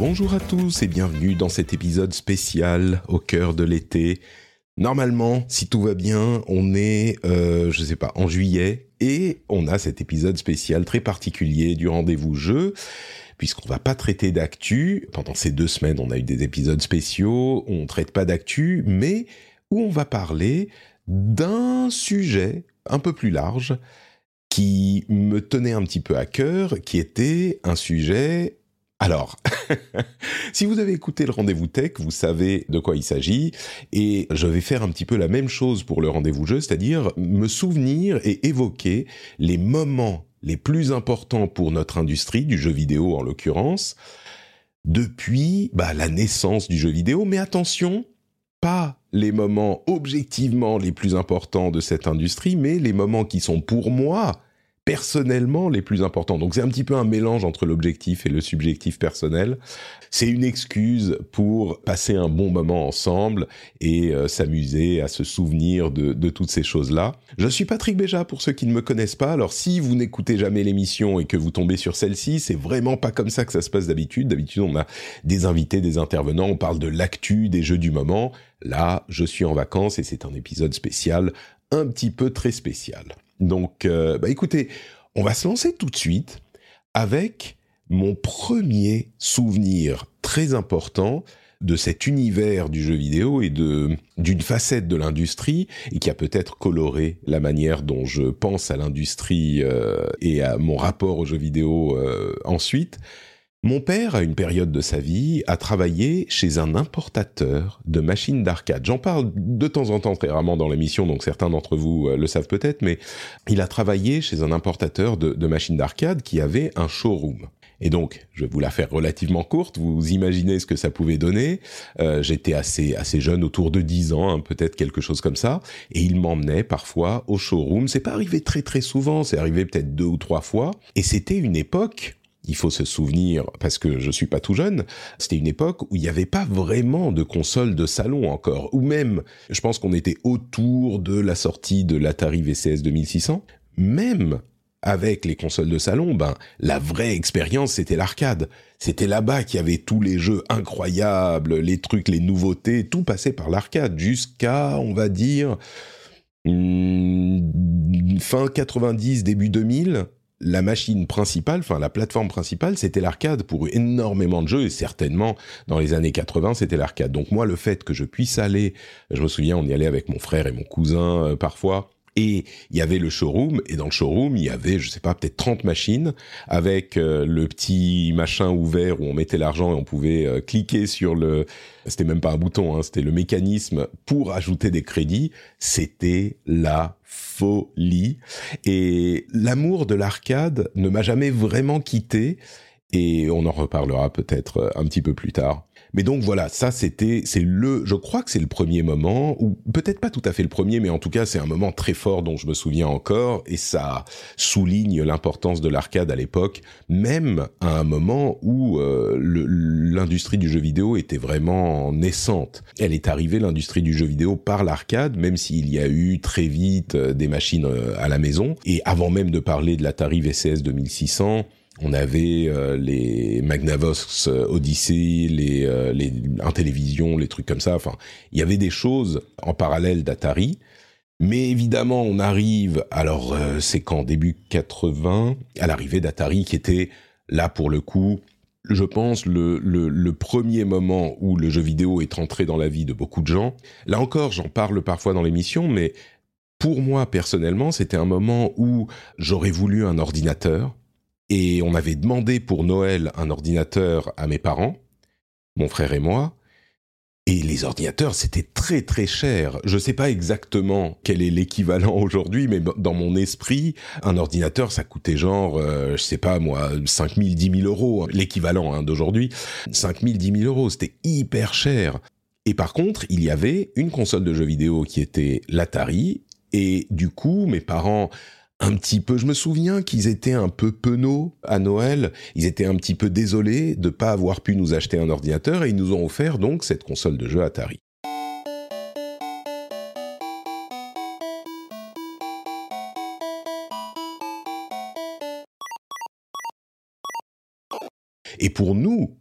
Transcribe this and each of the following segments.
Bonjour à tous et bienvenue dans cet épisode spécial au cœur de l'été. Normalement, si tout va bien, on est, euh, je sais pas, en juillet et on a cet épisode spécial très particulier du rendez-vous jeu puisqu'on va pas traiter d'actu. Pendant ces deux semaines, on a eu des épisodes spéciaux, on traite pas d'actu, mais où on va parler d'un sujet un peu plus large qui me tenait un petit peu à cœur, qui était un sujet alors, si vous avez écouté le rendez-vous tech, vous savez de quoi il s'agit, et je vais faire un petit peu la même chose pour le rendez-vous jeu, c'est-à-dire me souvenir et évoquer les moments les plus importants pour notre industrie, du jeu vidéo en l'occurrence, depuis bah, la naissance du jeu vidéo, mais attention, pas les moments objectivement les plus importants de cette industrie, mais les moments qui sont pour moi personnellement les plus importants. Donc c'est un petit peu un mélange entre l'objectif et le subjectif personnel. C'est une excuse pour passer un bon moment ensemble et euh, s'amuser à se souvenir de, de toutes ces choses-là. Je suis Patrick Béja pour ceux qui ne me connaissent pas. Alors si vous n'écoutez jamais l'émission et que vous tombez sur celle-ci, c'est vraiment pas comme ça que ça se passe d'habitude. D'habitude on a des invités, des intervenants, on parle de l'actu, des jeux du moment. Là, je suis en vacances et c'est un épisode spécial, un petit peu très spécial. Donc, euh, bah écoutez, on va se lancer tout de suite avec mon premier souvenir très important de cet univers du jeu vidéo et de d'une facette de l'industrie et qui a peut-être coloré la manière dont je pense à l'industrie euh, et à mon rapport au jeu vidéo euh, ensuite. Mon père, à une période de sa vie, a travaillé chez un importateur de machines d'arcade. J'en parle de temps en temps très rarement dans l'émission, donc certains d'entre vous euh, le savent peut-être, mais il a travaillé chez un importateur de, machines d'arcade qui avait un showroom. Et donc, je vais vous la faire relativement courte. Vous imaginez ce que ça pouvait donner. Euh, J'étais assez assez jeune, autour de 10 ans, hein, peut-être quelque chose comme ça. Et il m'emmenait parfois au showroom. C'est pas arrivé très très souvent. C'est arrivé peut-être deux ou trois fois. Et c'était une époque il faut se souvenir, parce que je suis pas tout jeune, c'était une époque où il n'y avait pas vraiment de console de salon encore, ou même, je pense qu'on était autour de la sortie de l'Atari VCS 2600, même avec les consoles de salon, ben la vraie expérience c'était l'arcade. C'était là-bas qu'il y avait tous les jeux incroyables, les trucs, les nouveautés, tout passait par l'arcade jusqu'à, on va dire, hmm, fin 90, début 2000 la machine principale, enfin la plateforme principale, c'était l'arcade pour énormément de jeux et certainement dans les années 80 c'était l'arcade. Donc moi le fait que je puisse aller, je me souviens on y allait avec mon frère et mon cousin euh, parfois. Et il y avait le showroom, et dans le showroom, il y avait, je sais pas, peut-être 30 machines, avec euh, le petit machin ouvert où on mettait l'argent et on pouvait euh, cliquer sur le... C'était même pas un bouton, hein, c'était le mécanisme pour ajouter des crédits. C'était la folie. Et l'amour de l'arcade ne m'a jamais vraiment quitté, et on en reparlera peut-être un petit peu plus tard. Mais donc voilà, ça c'était, c'est le, je crois que c'est le premier moment, ou peut-être pas tout à fait le premier, mais en tout cas c'est un moment très fort dont je me souviens encore, et ça souligne l'importance de l'arcade à l'époque, même à un moment où euh, l'industrie du jeu vidéo était vraiment naissante. Elle est arrivée l'industrie du jeu vidéo par l'arcade, même s'il y a eu très vite euh, des machines euh, à la maison, et avant même de parler de l'Atari VCS 2600. On avait euh, les Magnavox euh, Odyssey, les, euh, les Intellivision, les trucs comme ça. Enfin, il y avait des choses en parallèle d'Atari. Mais évidemment, on arrive, alors euh, c'est qu'en début 80, à l'arrivée d'Atari, qui était là pour le coup, je pense, le, le, le premier moment où le jeu vidéo est entré dans la vie de beaucoup de gens. Là encore, j'en parle parfois dans l'émission, mais pour moi personnellement, c'était un moment où j'aurais voulu un ordinateur et on avait demandé pour Noël un ordinateur à mes parents, mon frère et moi. Et les ordinateurs, c'était très très cher. Je ne sais pas exactement quel est l'équivalent aujourd'hui, mais dans mon esprit, un ordinateur, ça coûtait genre, euh, je sais pas moi, 5 000, 10 000 euros, l'équivalent hein, d'aujourd'hui. 5 000, 10 000 euros, c'était hyper cher. Et par contre, il y avait une console de jeux vidéo qui était l'Atari, et du coup, mes parents un petit peu. Je me souviens qu'ils étaient un peu penauds à Noël. Ils étaient un petit peu désolés de pas avoir pu nous acheter un ordinateur et ils nous ont offert donc cette console de jeu Atari. Et pour nous,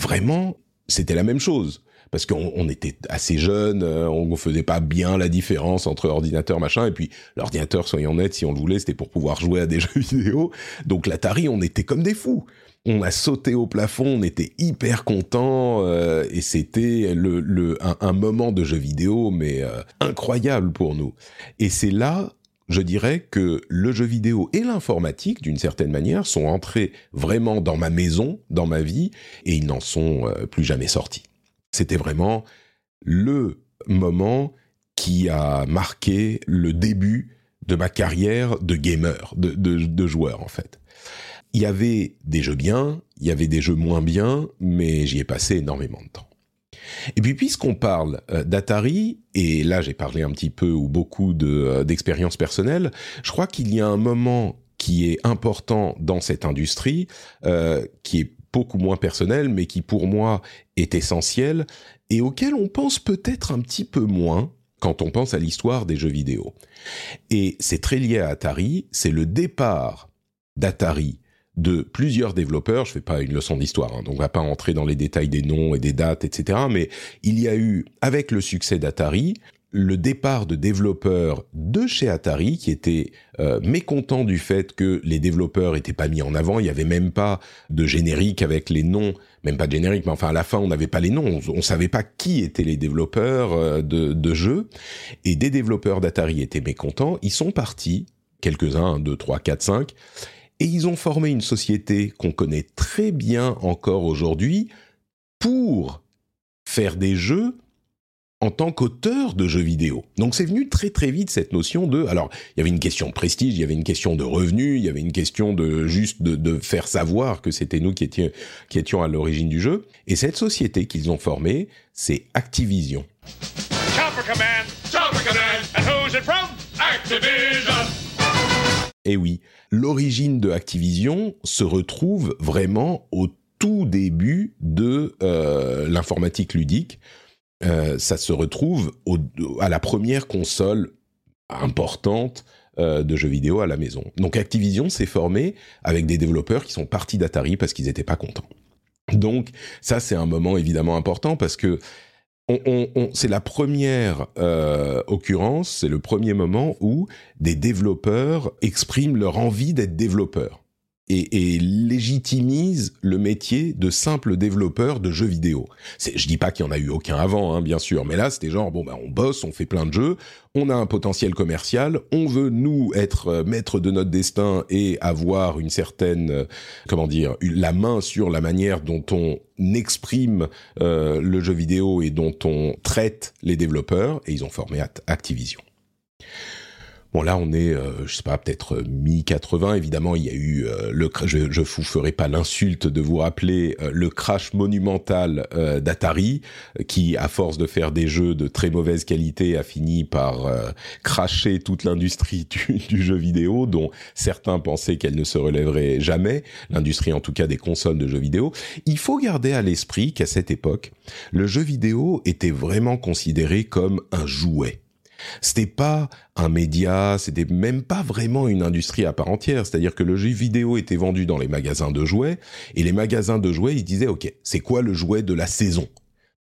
vraiment, c'était la même chose parce qu'on était assez jeunes, euh, on ne faisait pas bien la différence entre ordinateur machin, et puis l'ordinateur, soyons honnêtes, si on le voulait, c'était pour pouvoir jouer à des jeux vidéo. Donc l'Atari, on était comme des fous. On a sauté au plafond, on était hyper contents, euh, et c'était le, un, moment de jeu vidéo, mais euh, incroyable pour nous. Et c'est là je dirais que le jeu vidéo et l'informatique, d'une certaine manière, sont entrés vraiment dans ma maison, dans ma vie, et ils n'en sont plus jamais sortis. C'était vraiment le moment qui a marqué le début de ma carrière de gamer, de, joueur en fait. Il y avait des jeux bien, il y avait des jeux moins bien, mais j'y ai passé énormément de temps. Et puis puisqu'on parle euh, d'Atari, et là j'ai parlé un petit peu ou beaucoup euh, d'expériences personnelles, je crois qu'il y a un moment qui est important dans cette industrie, euh, qui est beaucoup moins personnel, mais qui pour moi est essentiel et auquel on pense peut-être un petit peu moins quand on pense à l'histoire des jeux vidéo. Et c'est très lié à Atari, c'est le départ d'Atari de plusieurs développeurs, je fais pas une leçon d'histoire, hein, donc on va pas entrer dans les détails des noms et des dates, etc. Mais il y a eu, avec le succès d'Atari, le départ de développeurs de chez Atari qui étaient euh, mécontents du fait que les développeurs étaient pas mis en avant. Il y avait même pas de générique avec les noms, même pas de générique, mais enfin à la fin on n'avait pas les noms, on, on, savait pas qui étaient les développeurs euh, de, de jeux. Et des développeurs d'Atari étaient mécontents. Ils sont partis, quelques-uns, 2, 3, 4, 5, et ils ont formé une société qu'on connaît très bien encore aujourd'hui pour faire des jeux en tant qu'auteur de jeux vidéo. Donc c'est venu très très vite cette notion de... Alors il y avait une question de prestige, il y avait une question de revenus, il y avait une question de juste de, faire savoir que c'était nous qui étions, qui étions à l'origine du jeu. Et cette société qu'ils ont formée, c'est Activision. Et oui, l'origine de Activision se retrouve vraiment au tout début de euh, l'informatique ludique euh, ça se retrouve à la première console importante euh, de jeux vidéo à la maison. Donc Activision s'est formé avec des développeurs qui sont partis d'Atari parce qu'ils n'étaient pas contents. Donc ça c'est un moment évidemment important parce que c'est la première euh, occurrence, c'est le premier moment où des développeurs expriment leur envie d'être développeurs et, légitimise le métier de simple développeur de jeux vidéo. Je dis pas qu'il y en a eu aucun avant, hein, bien sûr, mais là c'était genre bon bah on bosse, on fait plein de jeux, on a un potentiel commercial, on veut nous être euh, maître de notre destin et avoir une certaine euh, comment dire la main sur la manière dont on exprime euh, le jeu vidéo et dont on traite les développeurs et ils ont formé Activision. Bon là on est, euh, je sais pas, peut-être euh, mi-80. Évidemment il y a eu euh, le, je, je vous ferai pas l'insulte de vous rappeler le crash monumental d'Atari, qui à force de faire des jeux de très mauvaise qualité a fini par cracher toute l'industrie du, du, jeu vidéo, dont certains pensaient qu'elle ne se relèverait jamais, l'industrie en tout cas des consoles de jeux vidéo. Il faut garder à l'esprit qu'à cette époque, le jeu vidéo était vraiment considéré comme un jouet c'était pas un média, c'était même pas vraiment une industrie à part entière. C'est-à-dire que le jeu vidéo était vendu dans les magasins de jouets et les magasins de jouets, ils disaient OK, c'est quoi le jouet de la saison?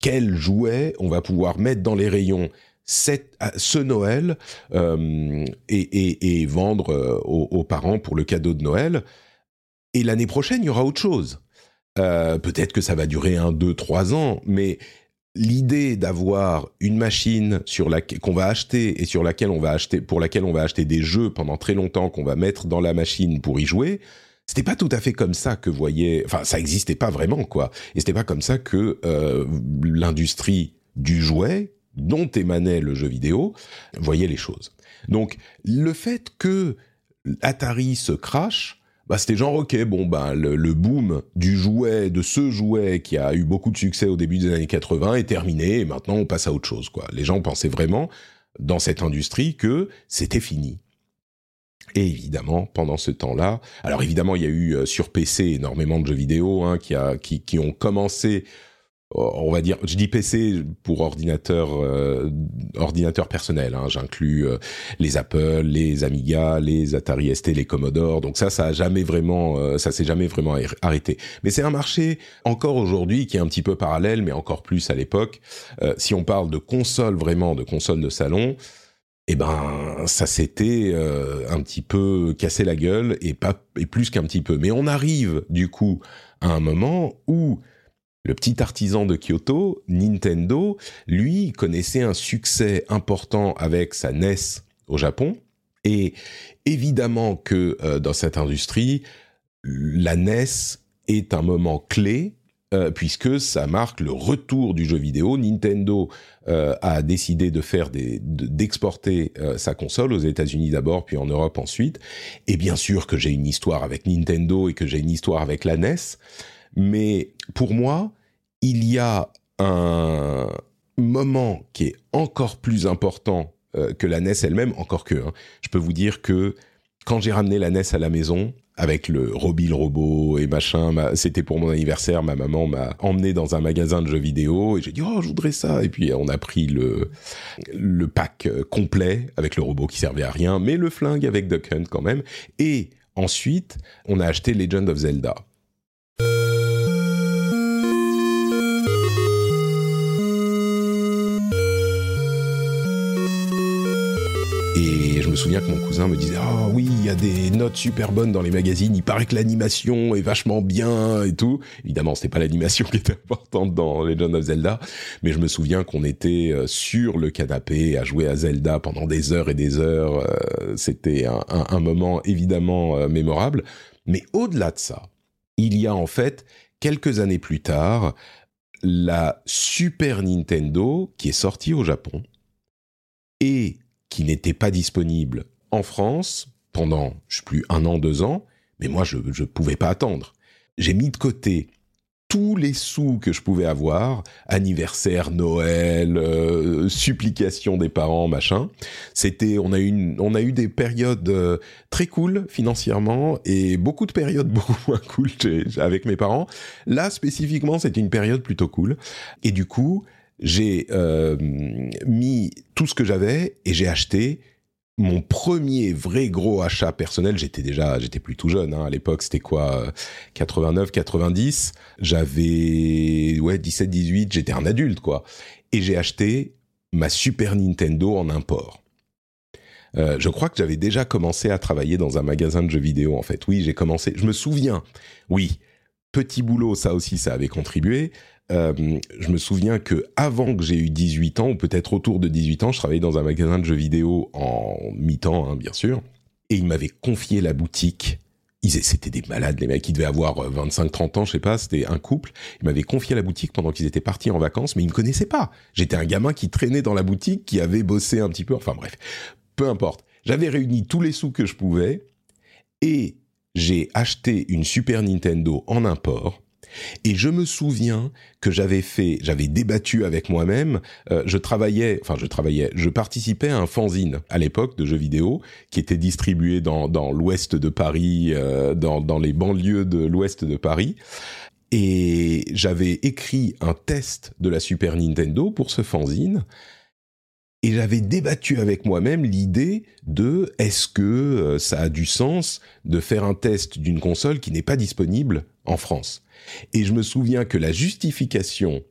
Quel jouet on va pouvoir mettre dans les rayons ce Noël euh, et, vendre euh, aux, parents pour le cadeau de Noël? Et l'année prochaine, il y aura autre chose. Euh, peut-être que ça va durer un, deux, trois ans, mais l'idée d'avoir une machine sur qu'on va acheter et sur laquelle on va acheter pour laquelle on va acheter des jeux pendant très longtemps qu'on va mettre dans la machine pour y jouer c'était pas tout à fait comme ça que voyait enfin ça existait pas vraiment quoi et c'était pas comme ça que euh, l'industrie du jouet dont émanait le jeu vidéo voyait les choses. Donc le fait que Atari se crache, bah c'était genre ok bon bah le, boom du jouet de ce jouet qui a eu beaucoup de succès au début des années 80 est terminé et maintenant on passe à autre chose quoi. Les gens pensaient vraiment dans cette industrie que c'était fini. Et évidemment, pendant ce temps-là, alors évidemment, il y a eu euh, sur PC énormément de jeux vidéo hein, qui, a, qui, qui ont commencé on va dire, je dis PC pour ordinateur, euh, ordinateur personnel. Hein, J'inclus euh, les Apple, les Amiga, les Atari ST, les Commodore. Donc ça, ça a jamais vraiment, euh, ça s'est jamais vraiment arrêté. Mais c'est un marché encore aujourd'hui qui est un petit peu parallèle, mais encore plus à l'époque. si on parle de consoles vraiment, de consoles de salon, eh ben ça s'était un petit peu cassé la gueule et pas et plus qu'un petit peu. Mais on arrive du coup à un moment où le petit artisan de Kyoto, Nintendo, lui, connaissait un succès important avec sa NES au Japon. Et évidemment que euh, dans cette industrie, la NES est un moment clé euh, puisque ça marque le retour du jeu vidéo. Nintendo euh, a décidé de faire d'exporter sa console aux États-Unis d'abord, puis en Europe ensuite. Et bien sûr que j'ai une histoire avec Nintendo et que j'ai une histoire avec la NES, mais pour moi, il y a un moment qui est encore plus important euh, que la NES elle-même, encore que. Hein. Je peux vous dire que quand j'ai ramené la NES à la maison, avec le Roby le robot et machin, c'était pour mon anniversaire, ma maman m'a emmené dans un magasin de jeux vidéo et j'ai dit oh je voudrais ça et puis on a pris le le pack euh, complet avec le robot qui servait à rien mais le flingue avec Duck Hunt quand même et ensuite on a acheté Legend of Zelda. Me souviens que mon cousin me disait ah oui il y a des notes super bonnes dans les magazines il paraît que l'animation est vachement bien et tout. Évidemment c'était pas l'animation qui était importante dans Legend of Zelda mais je me souviens qu'on était euh, sur le canapé à jouer à Zelda pendant des heures et des heures. Euh, c'était un, moment évidemment euh, mémorable. Mais au-delà de ça il y a en fait quelques années plus tard la Super Nintendo qui est sortie au Japon et qui n'était pas disponible en France pendant, je sais plus, un an, deux ans, mais moi, je ne pouvais pas attendre. J'ai mis de côté tous les sous que je pouvais avoir, anniversaire, Noël, euh, supplication des parents, machin. C'était, on a eu, des périodes euh, très cool financièrement et beaucoup de périodes beaucoup moins cool avec mes parents. Là spécifiquement, c'était une période plutôt cool. Et du coup, j'ai euh, mis tout ce que j'avais et j'ai acheté mon premier vrai gros achat personnel, j'étais déjà, j'étais plus tout jeune, hein, à l'époque, c'était quoi, 89, 90, j'avais, ouais, 17, 18, j'étais un adulte, quoi. Et j'ai acheté ma Super Nintendo en import. Euh, je crois que j'avais déjà commencé à travailler dans un magasin de jeux vidéo, en fait. Oui, j'ai commencé, je me souviens, oui, petit boulot, ça aussi, ça avait contribué. Euh, je me souviens que avant que j'ai eu 18 ans, ou peut-être autour de 18 ans, je travaillais dans un magasin de jeux vidéo en mi-temps, hein, bien sûr, et ils m'avaient confié la boutique. C'était des malades, les mecs, ils devaient avoir 25-30 euh, ans, je sais pas, c'était un couple. Ils m'avaient confié la boutique pendant qu'ils étaient partis en vacances, mais ils me connaissaient pas. J'étais un gamin qui traînait dans la boutique, qui avait bossé un petit peu, enfin bref, peu importe. J'avais réuni tous les sous que je pouvais, et j'ai acheté une Super Nintendo en import, et je me souviens que j'avais fait, j'avais débattu avec moi-même. Euh, je travaillais, enfin je travaillais, je participais à un fanzine à l'époque de jeux vidéo qui était distribué dans, l'ouest de Paris, euh, dans, dans les banlieues de l'ouest de Paris. Et j'avais écrit un test de la Super Nintendo pour ce fanzine. Et j'avais débattu avec moi-même l'idée de est-ce que euh, ça a du sens de faire un test d'une console qui n'est pas disponible en France? Et je me souviens que la justification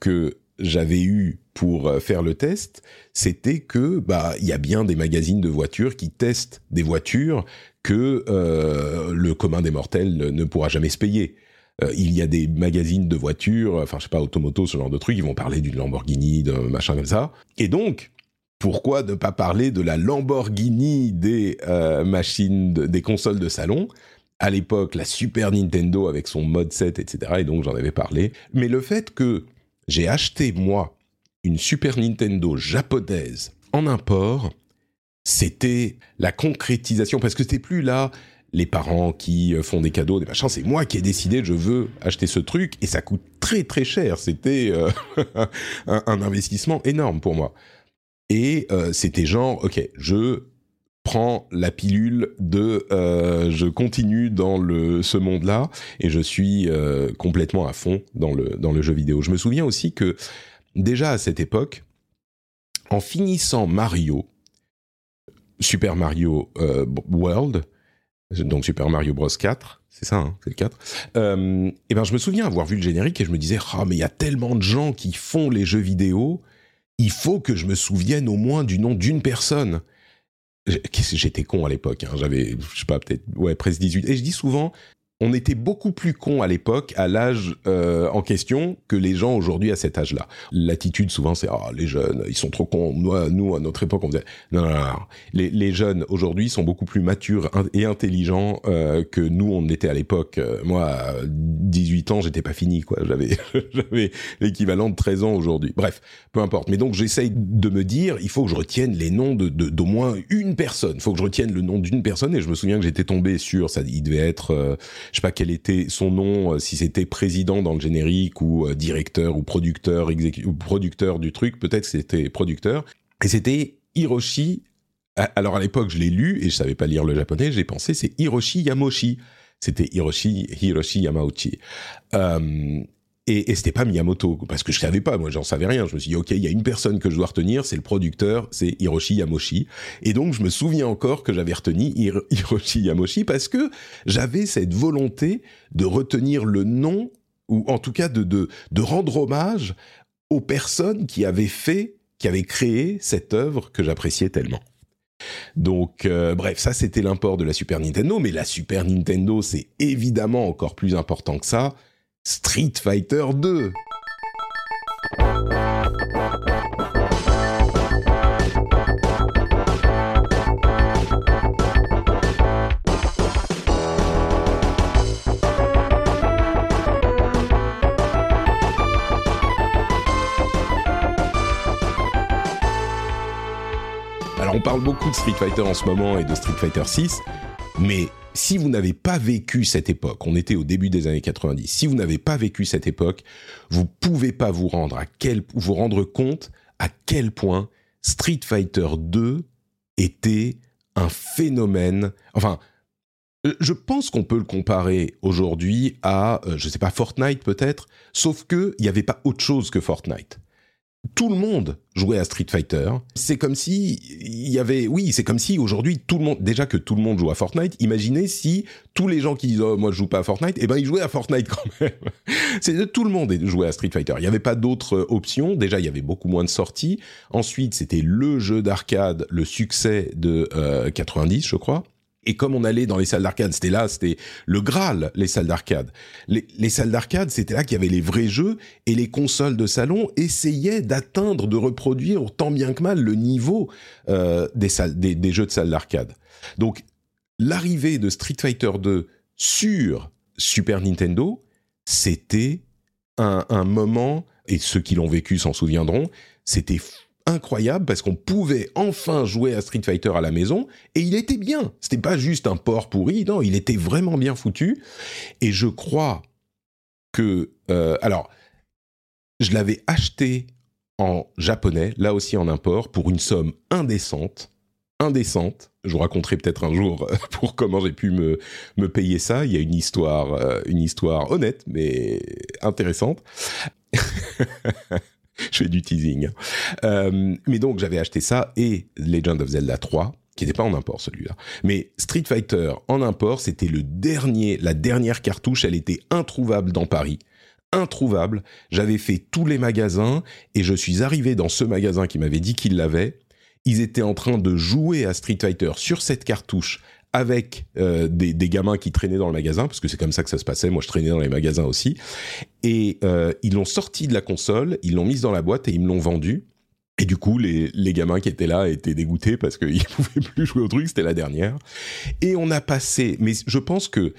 que j'avais eue pour euh, faire le test, c'était que bah il y a bien des magazines de voitures qui testent des voitures que euh, le commun des mortels ne, pourra jamais se payer. Euh, il y a des magazines de voitures, enfin je sais pas automoto ce genre de trucs, ils vont parler d'une Lamborghini, d'un machin comme ça. Et donc pourquoi ne pas parler de la Lamborghini des machines, des consoles de salon? À l'époque la Super Nintendo avec son mode 7, etc. Et donc j'en avais parlé. Mais le fait que j'ai acheté moi une Super Nintendo japonaise en import, c'était la concrétisation, parce que c'était plus là les parents qui euh, font des cadeaux, des machins, c'est moi qui ai décidé, je veux acheter ce truc, et ça coûte très très cher, c'était euh, un, investissement énorme pour moi. Et euh, c'était genre, ok, je prends la pilule de je continue dans le ce monde-là et je suis complètement à fond dans le dans le jeu vidéo. Je me souviens aussi que déjà à cette époque, en finissant Mario, Super Mario euh, World, donc Super Mario Bros 4, c'est ça, hein, c'est le 4. Euh, et ben je me souviens avoir vu le générique et je me disais, ah mais il y a tellement de gens qui font les jeux vidéo, il faut que je me souvienne au moins du nom d'une personne. J'étais con à l'époque, hein, j'avais, je sais pas, peut-être, ouais, presque 18. Et je dis souvent, on était beaucoup plus con à l'époque, à l'âge euh, en question, que les gens aujourd'hui à cet âge-là. L'attitude souvent c'est ah les jeunes ils sont trop cons. Nous, nous à notre époque on disait non non non. Les, les jeunes aujourd'hui sont beaucoup plus matures et intelligents euh, que nous on était à l'époque. Euh, moi à 18 ans j'étais pas fini quoi. J'avais j'avais l'équivalent de 13 ans aujourd'hui. Bref peu importe. Mais donc j'essaye de me dire il faut que je retienne les noms de d'au moins une personne. Il faut que je retienne le nom d'une personne et je me souviens que j'étais tombé sur ça. Il devait être je sais pas quel était son nom, euh, si c'était président dans le générique ou euh, directeur ou producteur, ou producteur du truc, peut-être c'était producteur. Et c'était Hiroshi. Alors à l'époque, je l'ai lu et je savais pas lire le japonais. J'ai pensé c'est Hiroshi Yamoshi. C'était Hiroshi Hiroshi Yamauchi. Euh, et, et c'était pas Miyamoto parce que je savais pas moi j'en savais rien. Je me suis dit ok il y a une personne que je dois retenir c'est le producteur c'est Hiroshi Yamoshi. Et donc je me souviens encore que j'avais retenu Hiroshi Yamoshi parce que j'avais cette volonté de retenir le nom ou en tout cas de de, de rendre hommage aux personnes qui avaient fait qui avaient créé cette œuvre que j'appréciais tellement. Donc, euh, bref, ça c'était l'import de la Super Nintendo, mais la Super Nintendo c'est évidemment encore plus important que ça. Street Fighter 2. Alors on parle beaucoup de Street Fighter en ce moment et de Street Fighter 6, mais si vous n'avez pas vécu cette époque, on était au début des années 90, si vous n'avez pas vécu cette époque, vous pouvez pas vous rendre à quel, vous rendre compte à quel point Street Fighter 2 était un phénomène, enfin, euh, je pense qu'on peut le comparer aujourd'hui à, euh, je sais pas, Fortnite peut-être, sauf que il n'y avait pas autre chose que Fortnite tout le monde jouait à Street Fighter. C'est comme si il y avait, oui, c'est comme si aujourd'hui tout le monde, déjà que tout le monde joue à Fortnite. Imaginez si tous les gens qui disent oh, moi je joue pas à Fortnite, eh ben ils jouaient à Fortnite quand même. c'est tout le monde jouait à Street Fighter. Il n'y avait pas d'autres options. Déjà il y avait beaucoup moins de sorties. Ensuite c'était le jeu d'arcade, le succès de 90 euh, je crois. Et comme on allait dans les salles d'arcade, c'était là, c'était le Graal, les salles d'arcade. Les, salles d'arcade, c'était là qu'il y avait les vrais jeux et les consoles de salon essayaient d'atteindre, de reproduire tant bien que mal le niveau euh, des, salles, des, jeux de salles d'arcade. Donc, l'arrivée de Street Fighter 2 sur Super Nintendo, c'était un, un moment, et ceux qui l'ont vécu s'en souviendront, c'était incroyable parce qu'on pouvait enfin jouer à Street Fighter à la maison et il était bien. C'était pas juste un port pourri, non, il était vraiment bien foutu. Et je crois que, euh, alors, je l'avais acheté en japonais, là aussi en import, pour une somme indécente. Indécente. Je vous raconterai peut-être un jour pour comment j'ai pu me, me payer ça. Il y a une histoire, euh, une histoire honnête, mais intéressante. je fais du teasing. Euh, mais donc j'avais acheté ça et Legend of Zelda 3 qui n'était pas en import celui-là. Mais Street Fighter en import, c'était le dernier, la dernière cartouche, elle était introuvable dans Paris. Introuvable. J'avais fait tous les magasins et je suis arrivé dans ce magasin qui m'avait dit qu'il l'avait. Ils étaient en train de jouer à Street Fighter sur cette cartouche avec euh, des, gamins qui traînaient dans le magasin, parce que c'est comme ça que ça se passait. Moi, je traînais dans les magasins aussi. Et euh, ils l'ont sorti de la console, ils l'ont mise dans la boîte et ils me l'ont vendu. Et du coup, les, les gamins qui étaient là étaient dégoûtés parce qu'ils pouvaient plus jouer au truc, c'était la dernière. Et on a passé, mais je pense que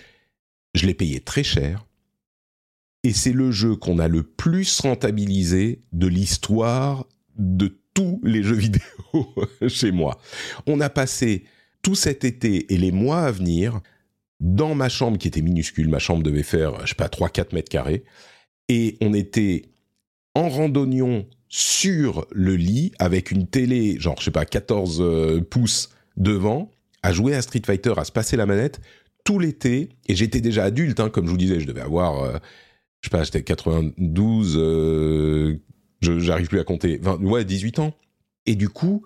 je l'ai payé très cher. et c'est le jeu qu'on a le plus rentabilisé de l'histoire de tous les jeux vidéo chez moi. On a passé tout cet été et les mois à venir dans ma chambre qui était minuscule, ma chambre devait faire, je sais pas, 3-4 mètres carrés, et on était en randonnion sur le lit avec une télé, genre, je sais pas, 14 euh, pouces devant, à jouer à Street Fighter, à se passer la manette tout l'été, et j'étais déjà adulte, hein, comme je vous disais, je devais avoir, euh, je sais pas, j'étais 92, euh, j'arrive plus à compter, ouais, 18 ans. Et du coup,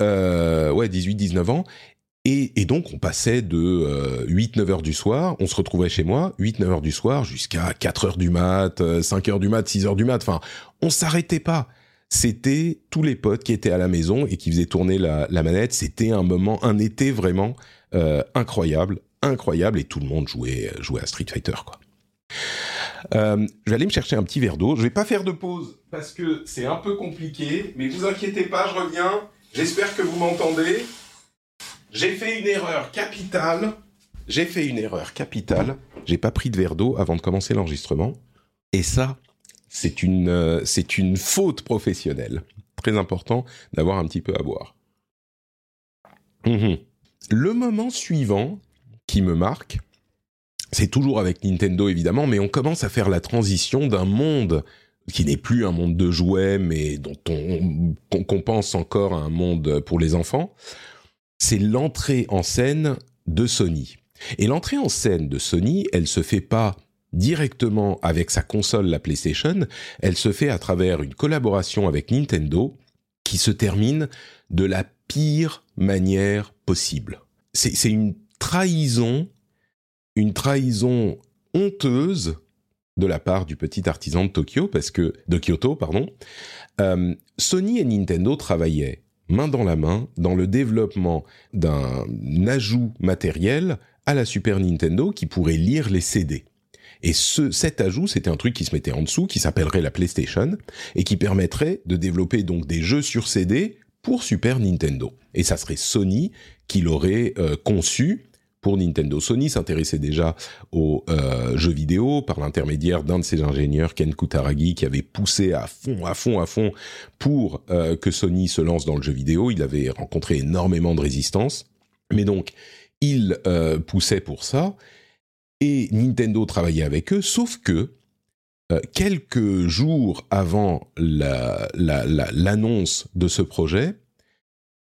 euh, ouais, 18, 19 ans. Et, donc, on passait de 8-9 euh, heures du soir, on se retrouvait chez moi, 8-9 heures du soir, jusqu'à 4 heures du mat, 5 heures du mat, 6 heures du mat. Enfin, on s'arrêtait pas. C'était tous les potes qui étaient à la maison et qui faisaient tourner la, manette. C'était un moment, un été vraiment euh, incroyable, incroyable, et tout le monde jouait, jouait à Street Fighter, quoi. Euh, je vais aller me chercher un petit verre d'eau. Je vais pas faire de pause parce que c'est un peu compliqué, mais vous inquiétez pas, je reviens. J'espère que vous m'entendez. J'ai fait une erreur capitale. J'ai fait une erreur capitale. J'ai pas pris de verre d'eau avant de commencer l'enregistrement. Et ça, c'est une, euh, c'est une faute professionnelle. Très important d'avoir un petit peu à boire. Mhm. Le moment suivant qui me marque, c'est toujours avec Nintendo évidemment, mais on commence à faire la transition d'un monde qui n'est plus un monde de jouets, mais dont on, qu'on pense encore à un monde pour les enfants. C'est l'entrée en scène de Sony. Et l'entrée en scène de Sony, elle se fait pas directement avec sa console, la PlayStation, elle se fait à travers une collaboration avec Nintendo qui se termine de la pire manière possible. C'est une trahison une trahison honteuse de la part du petit artisan de Tokyo, parce que de Kyoto, pardon. Euh, Sony et Nintendo travaillaient main dans la main dans le développement d'un ajout matériel à la Super Nintendo qui pourrait lire les CD. Et ce, cet ajout, c'était un truc qui se mettait en dessous, qui s'appellerait la PlayStation, et qui permettrait de développer donc des jeux sur CD pour Super Nintendo. Et ça serait Sony qui l'aurait euh, conçu Nintendo. Sony s'intéressait déjà aux euh, jeux vidéo par l'intermédiaire d'un de ses ingénieurs, Ken Kutaragi, qui avait poussé à fond, à fond, à fond pour euh, que Sony se lance dans le jeu vidéo. Il avait rencontré énormément de résistance, mais donc il euh, poussait pour ça et Nintendo travaillait avec eux, sauf que quelques jours avant l'annonce de ce projet,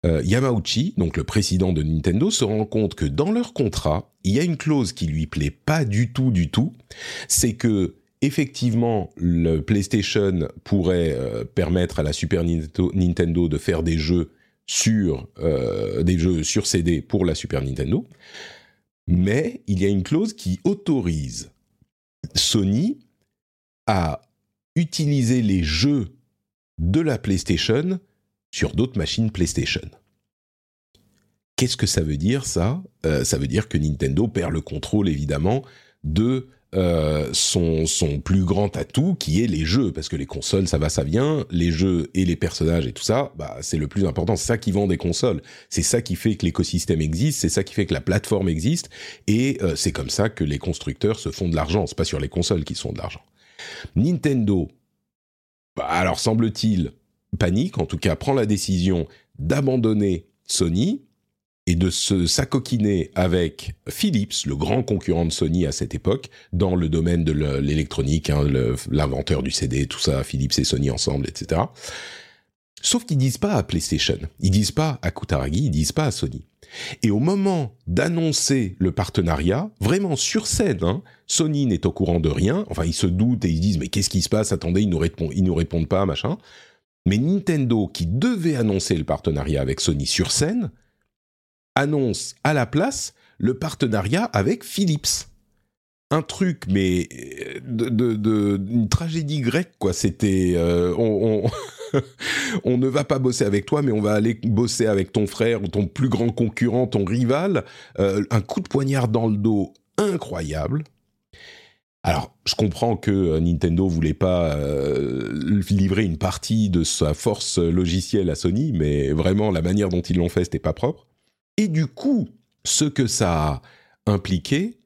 euh, Yamauchi, donc le président de Nintendo, se rend compte que dans leur contrat, il y a une clause qui lui plaît pas du tout, du tout. C'est que effectivement, le PlayStation pourrait euh, permettre à la Super Nintendo de faire des jeux sur euh, des jeux sur CD pour la Super Nintendo, mais il y a une clause qui autorise Sony à utiliser les jeux de la PlayStation sur d'autres machines PlayStation. Qu'est-ce que ça veut dire ça? Euh, Ça veut dire que Nintendo perd le contrôle évidemment de euh, son, son plus grand atout qui est les jeux parce que les consoles ça va ça vient les jeux et les personnages et tout ça bah c'est le plus important c'est ça qui vend des consoles c'est ça qui fait que l'écosystème existe c'est ça qui fait que la plateforme existe et euh, c'est comme ça que les constructeurs se font de l'argent c'est pas sur les consoles qu'ils se font de l'argent Nintendo bah, alors semble-t-il panique, en tout cas prend la décision d'abandonner Sony et de se s'acoquiner avec Philips, le grand concurrent de Sony à cette époque, dans le domaine de l'électronique, hein, l'inventeur du CD, tout ça, Philips et Sony ensemble, etc. Sauf qu'ils disent pas à PlayStation, ils disent pas à Kutaragi, ils disent pas à Sony. Et au moment d'annoncer le partenariat, vraiment sur scène, hein, Sony n'est au courant de rien. Enfin, ils se doutent et ils disent mais qu'est-ce qui se passe? Attendez, ils nous nous répondent pas, machin. Mais Nintendo, qui devait annoncer le partenariat avec Sony sur scène, annonce à la place le partenariat avec Philips. Un truc, mais de, de, une tragédie grecque, quoi. C'était, euh, on, on, ne va pas bosser avec toi, mais on va aller bosser avec ton frère ou ton plus grand concurrent, ton rival. Euh, un coup de poignard dans le dos incroyable. Alors, je comprends que euh, Nintendo voulait pas euh, livrer une partie de sa force logicielle à Sony, mais vraiment la manière dont ils l'ont fait, c'était pas propre. Et du coup, ce que ça a impliqué,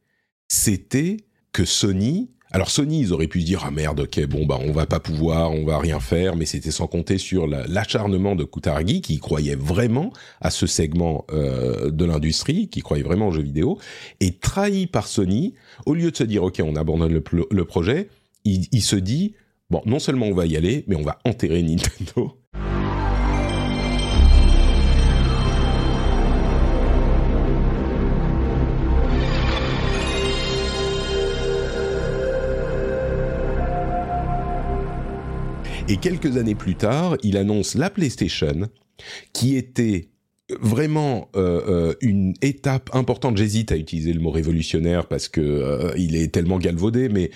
c'était que Sony Alors Sony, ils auraient pu se dire ah merde, ok, bon bah on va pas pouvoir, on va rien faire, mais c'était sans compter sur l'acharnement de Kutaragi qui croyait vraiment à ce segment euh, de l'industrie, qui croyait vraiment aux jeux vidéo, et trahi par Sony, au lieu de se dire ok, on abandonne le, projet, il, il se dit bon, non seulement on va y aller, mais on va enterrer Nintendo. Et quelques années plus tard, il annonce la PlayStation, qui était vraiment euh, euh, une étape importante. J'hésite à utiliser le mot révolutionnaire parce que euh, il est tellement galvaudé, mais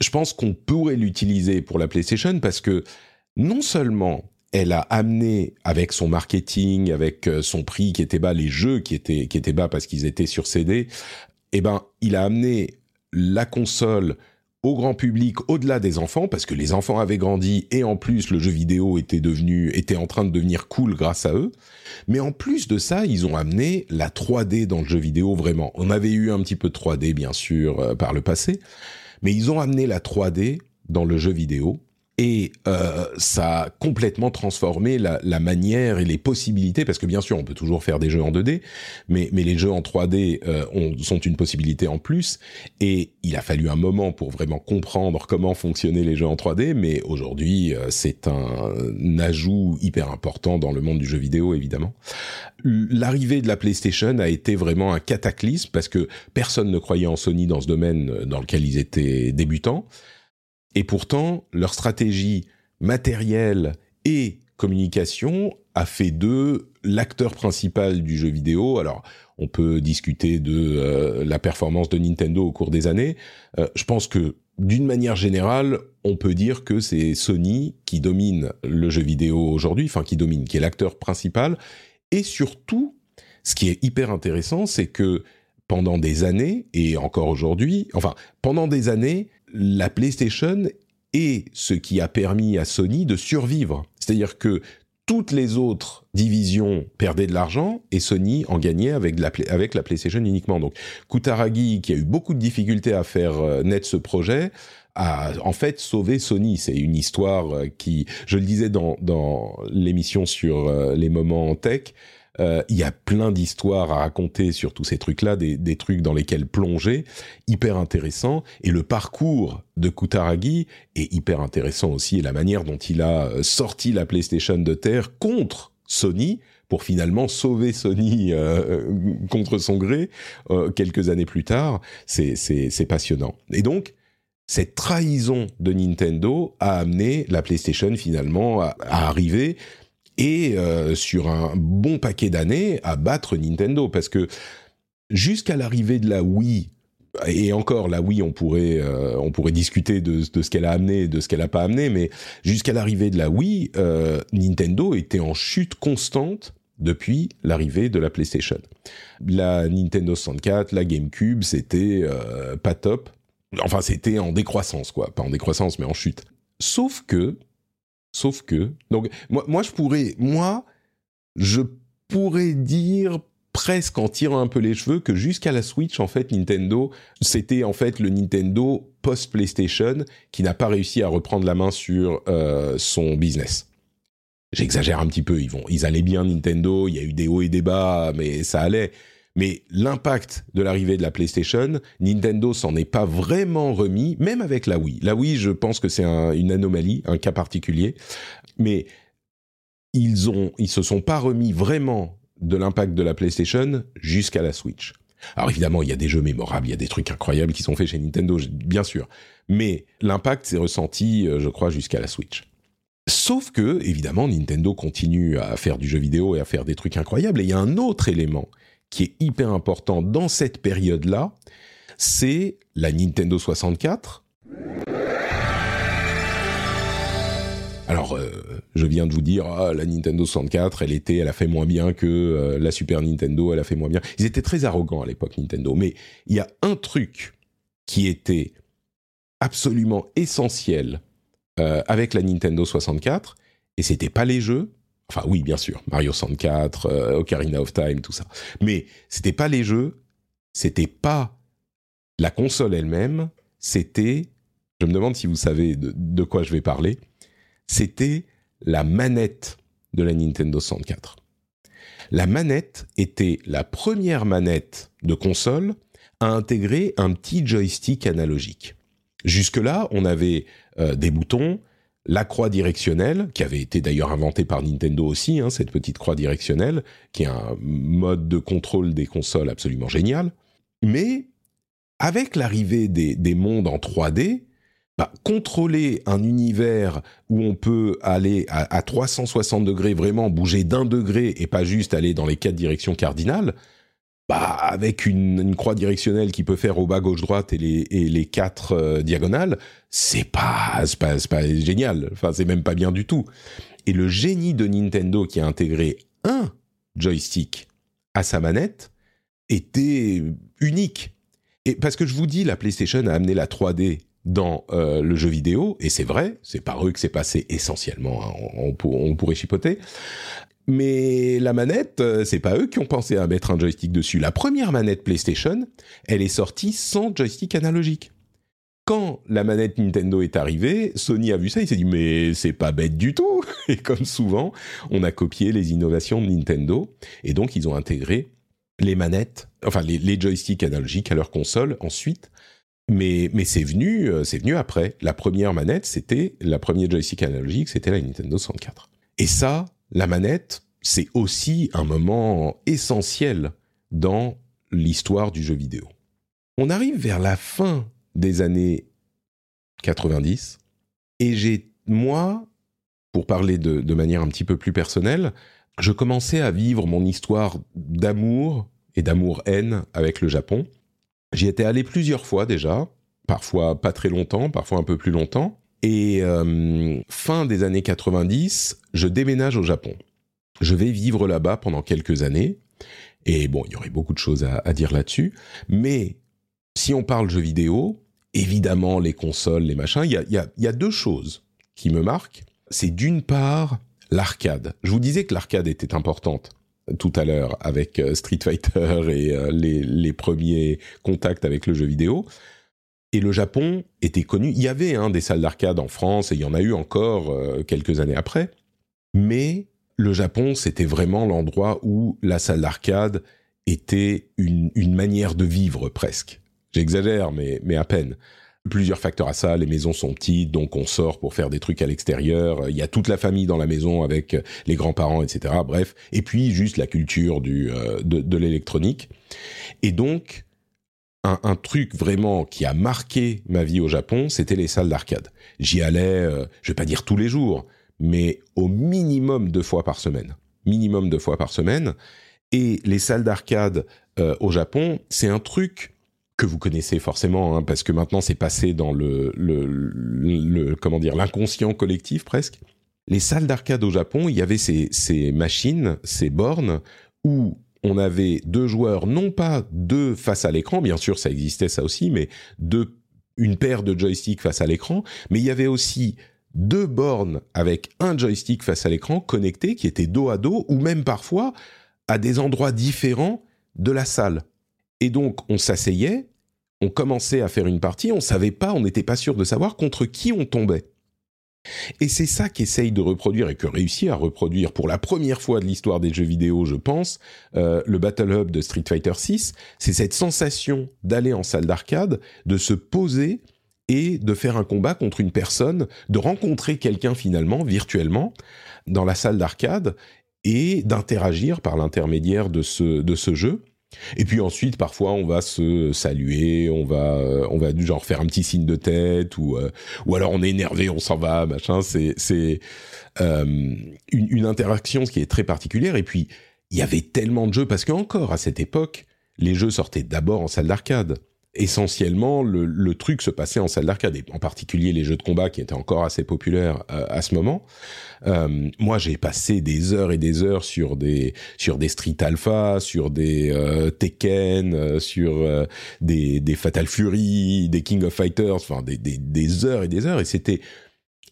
je pense qu'on pourrait l'utiliser pour la PlayStation parce que non seulement elle a amené avec son marketing, avec son prix qui était bas, les jeux qui étaient qui étaient bas parce qu'ils étaient sur CD, eh ben il a amené la console au grand public au-delà des enfants parce que les enfants avaient grandi et en plus le jeu vidéo était devenu était en train de devenir cool grâce à eux. Mais en plus de ça, ils ont amené la 3D dans le jeu vidéo vraiment. On avait eu un petit peu de 3D bien sûr euh, par le passé, mais ils ont amené la 3D dans le jeu vidéo et euh, ça a complètement transformé la, la, manière et les possibilités, parce que bien sûr on peut toujours faire des jeux en 2D, mais, mais les jeux en 3D euh, ont, sont une possibilité en plus, et il a fallu un moment pour vraiment comprendre comment fonctionnaient les jeux en 3D, mais aujourd'hui euh, c'est un, ajout hyper important dans le monde du jeu vidéo évidemment. L'arrivée de la PlayStation a été vraiment un cataclysme, parce que personne ne croyait en Sony dans ce domaine dans lequel ils étaient débutants. Et pourtant, leur stratégie matérielle et communication a fait d'eux l'acteur principal du jeu vidéo. Alors, on peut discuter de euh, la performance de Nintendo au cours des années. Euh, je pense que d'une manière générale, on peut dire que c'est Sony qui domine le jeu vidéo aujourd'hui, enfin qui domine, qui est l'acteur principal. Et surtout, ce qui est hyper intéressant, c'est que pendant des années, et encore aujourd'hui, enfin, pendant des années, la PlayStation est ce qui a permis à Sony de survivre. C'est-à-dire que toutes les autres divisions perdaient de l'argent et Sony en gagnait avec la, PlayStation uniquement. Donc Kutaragi, qui a eu beaucoup de difficultés à faire euh, naître ce projet, a en fait sauvé Sony. C'est une histoire euh, qui, je le disais dans, dans l'émission sur euh, les moments en tech, il y a plein d'histoires à raconter sur tous ces trucs-là, des, des, trucs dans lesquels plonger, hyper intéressant. Et le parcours de Kutaragi est hyper intéressant aussi, et la manière dont il a euh, sorti la PlayStation de terre contre Sony pour finalement sauver Sony euh, contre son gré quelques années plus tard, c'est passionnant. Et donc, cette trahison de Nintendo a amené la PlayStation finalement à arriver et euh, sur un bon paquet d'années à battre Nintendo parce que jusqu'à l'arrivée de la Wii et encore la Wii on pourrait euh, on pourrait discuter de, de ce qu'elle a amené de ce qu'elle a pas amené mais jusqu'à l'arrivée de la Wii euh, Nintendo était en chute constante depuis l'arrivée de la PlayStation. La Nintendo 64, la GameCube, c'était pas top. Enfin, c'était en décroissance quoi, pas en décroissance mais en chute. Sauf que Sauf que, donc moi, moi je pourrais, moi, je pourrais dire presque en tirant un peu les cheveux que jusqu'à la Switch, en fait, Nintendo, c'était en fait le Nintendo post PlayStation qui n'a pas réussi à reprendre la main sur euh, son business. J'exagère un petit peu, ils vont, ils allaient bien Nintendo, il y a eu des hauts et des bas, mais ça allait. Mais l'impact de l'arrivée de la PlayStation, Nintendo s'en est pas vraiment remis, même avec la Wii. La Wii, je pense que c'est une anomalie, un cas particulier. Mais ils ont, ils se sont pas remis vraiment de l'impact de la PlayStation jusqu'à la Switch. Alors évidemment, il y a des jeux mémorables, il y a des trucs incroyables qui sont faits chez Nintendo, bien sûr. Mais l'impact s'est ressenti, euh, je crois, jusqu'à la Switch. Sauf que, évidemment, Nintendo continue à faire du jeu vidéo et à faire des trucs incroyables. Et il y a un autre élément qui est hyper important dans cette période-là, c'est la Nintendo 64. Alors, euh, je viens de vous dire, ah, la Nintendo 64, elle était, elle a fait moins bien que euh, la Super Nintendo, elle a fait moins bien. Ils étaient très arrogants à l'époque Nintendo, mais il y a un truc qui était absolument essentiel euh, avec la Nintendo 64, et c'était pas les jeux, Enfin oui, bien sûr, Mario 64, euh, Ocarina of Time, tout ça. Mais c'était pas les jeux, c'était pas la console elle-même, c'était je me demande si vous savez de, quoi je vais parler, c'était la manette de la Nintendo 64. La manette était la première manette de console à intégrer un petit joystick analogique. Jusque-là, on avait euh, des boutons, la croix directionnelle, qui avait été d'ailleurs inventée par Nintendo aussi, hein, cette petite croix directionnelle, qui est un mode de contrôle des consoles absolument génial. Mais avec l'arrivée des, mondes en 3D, bah, contrôler un univers où on peut aller à, 360 degrés, vraiment bouger d'un degré et pas juste aller dans les quatre directions cardinales, bah, avec une, croix directionnelle qui peut faire au bas, gauche, droite et les, les quatre euh, diagonales, c'est pas, pas, pas génial. Enfin, c'est même pas bien du tout. Et le génie de Nintendo qui a intégré un joystick à sa manette était unique. Et parce que je vous dis, la PlayStation a amené la 3D dans euh, le jeu vidéo, et c'est vrai, c'est par eux que c'est passé essentiellement, hein, on, pourrait chipoter. Mais la manette, euh, c'est pas eux qui ont pensé à mettre un joystick dessus. La première manette PlayStation, elle est sortie sans joystick analogique. Quand la manette Nintendo est arrivée, Sony a vu ça, il s'est dit mais c'est pas bête du tout. Et comme souvent, on a copié les innovations de Nintendo et donc ils ont intégré les manettes, enfin les, joysticks analogiques à leur console ensuite. Mais, mais c'est venu, euh, c'est venu après. La première manette, c'était la première joystick analogique, c'était la Nintendo 64. Et ça, la manette, c'est aussi un moment essentiel dans l'histoire du jeu vidéo. On arrive vers la fin des années 90 et j'ai, moi, pour parler de, de manière un petit peu plus personnelle, je commençais à vivre mon histoire d'amour et d'amour-haine avec le Japon. J'y étais allé plusieurs fois déjà, parfois pas très longtemps, parfois un peu plus longtemps. Et euh, fin des années 90, je déménage au Japon. Je vais vivre là-bas pendant quelques années. Et bon, il y aurait beaucoup de choses à, dire là-dessus. Mais si on parle jeux vidéo, évidemment, les consoles, les machins, il y a, deux choses qui me marquent. C'est d'une part l'arcade. Je vous disais que l'arcade était importante tout à l'heure avec euh, Street Fighter et euh, les, premiers contacts avec le jeu vidéo. Et le Japon était connu. Il y avait hein, des salles d'arcade en France et il y en a eu encore euh, quelques années après. Mais le Japon, c'était vraiment l'endroit où la salle d'arcade était une, une manière de vivre presque. J'exagère, mais, mais à peine plusieurs facteurs à ça. Les maisons sont petites, donc on sort pour faire des trucs à l'extérieur. Il y a toute la famille dans la maison avec les grands-parents, etc. Bref, et puis juste la culture du euh, de, l'électronique. Et donc un, truc vraiment qui a marqué ma vie au Japon, c'était les salles d'arcade. J'y allais, euh, je vais pas dire tous les jours, mais au minimum deux fois par semaine. Minimum deux fois par semaine. Et les salles d'arcade euh, au Japon, c'est un truc que vous connaissez forcément, hein, parce que maintenant c'est passé dans le, comment dire l'inconscient collectif presque. Les salles d'arcade au Japon, il y avait ces, ces machines, ces bornes où on avait deux joueurs, non pas deux face à l'écran, bien sûr ça existait ça aussi, mais deux, une paire de joysticks face à l'écran, mais il y avait aussi deux bornes avec un joystick face à l'écran connectés qui étaient dos à dos ou même parfois à des endroits différents de la salle. Et donc, on s'asseyait, on commençait à faire une partie, on savait pas, on n'était pas sûr de savoir contre qui on tombait. Et c'est ça qu'essaye de reproduire et que réussit à reproduire pour la première fois de l'histoire des jeux vidéo, je pense, euh, le Battle Hub de Street Fighter 6. C'est cette sensation d'aller en salle d'arcade, de se poser et de faire un combat contre une personne, de rencontrer quelqu'un finalement virtuellement dans la salle d'arcade et d'interagir par l'intermédiaire de de ce jeu. Et puis ensuite, parfois, on va se saluer, on va, euh, on va genre faire un petit signe de tête, ou, euh, ou alors on est énervé, on s'en va, machin. C'est, c'est euh, une, une, interaction qui est très particulière. Et puis, il y avait tellement de jeux parce qu'encore à cette époque, les jeux sortaient d'abord en salle d'arcade essentiellement, le, truc se passait en salle d'arcade, et en particulier les jeux de combat qui étaient encore assez populaires euh, à ce moment. Euh, moi, j'ai passé des heures et des heures sur des sur des Street Alpha, sur des euh, Tekken, sur des, des Fatal Fury, des King of Fighters, enfin des, des, des heures et des heures, et c'était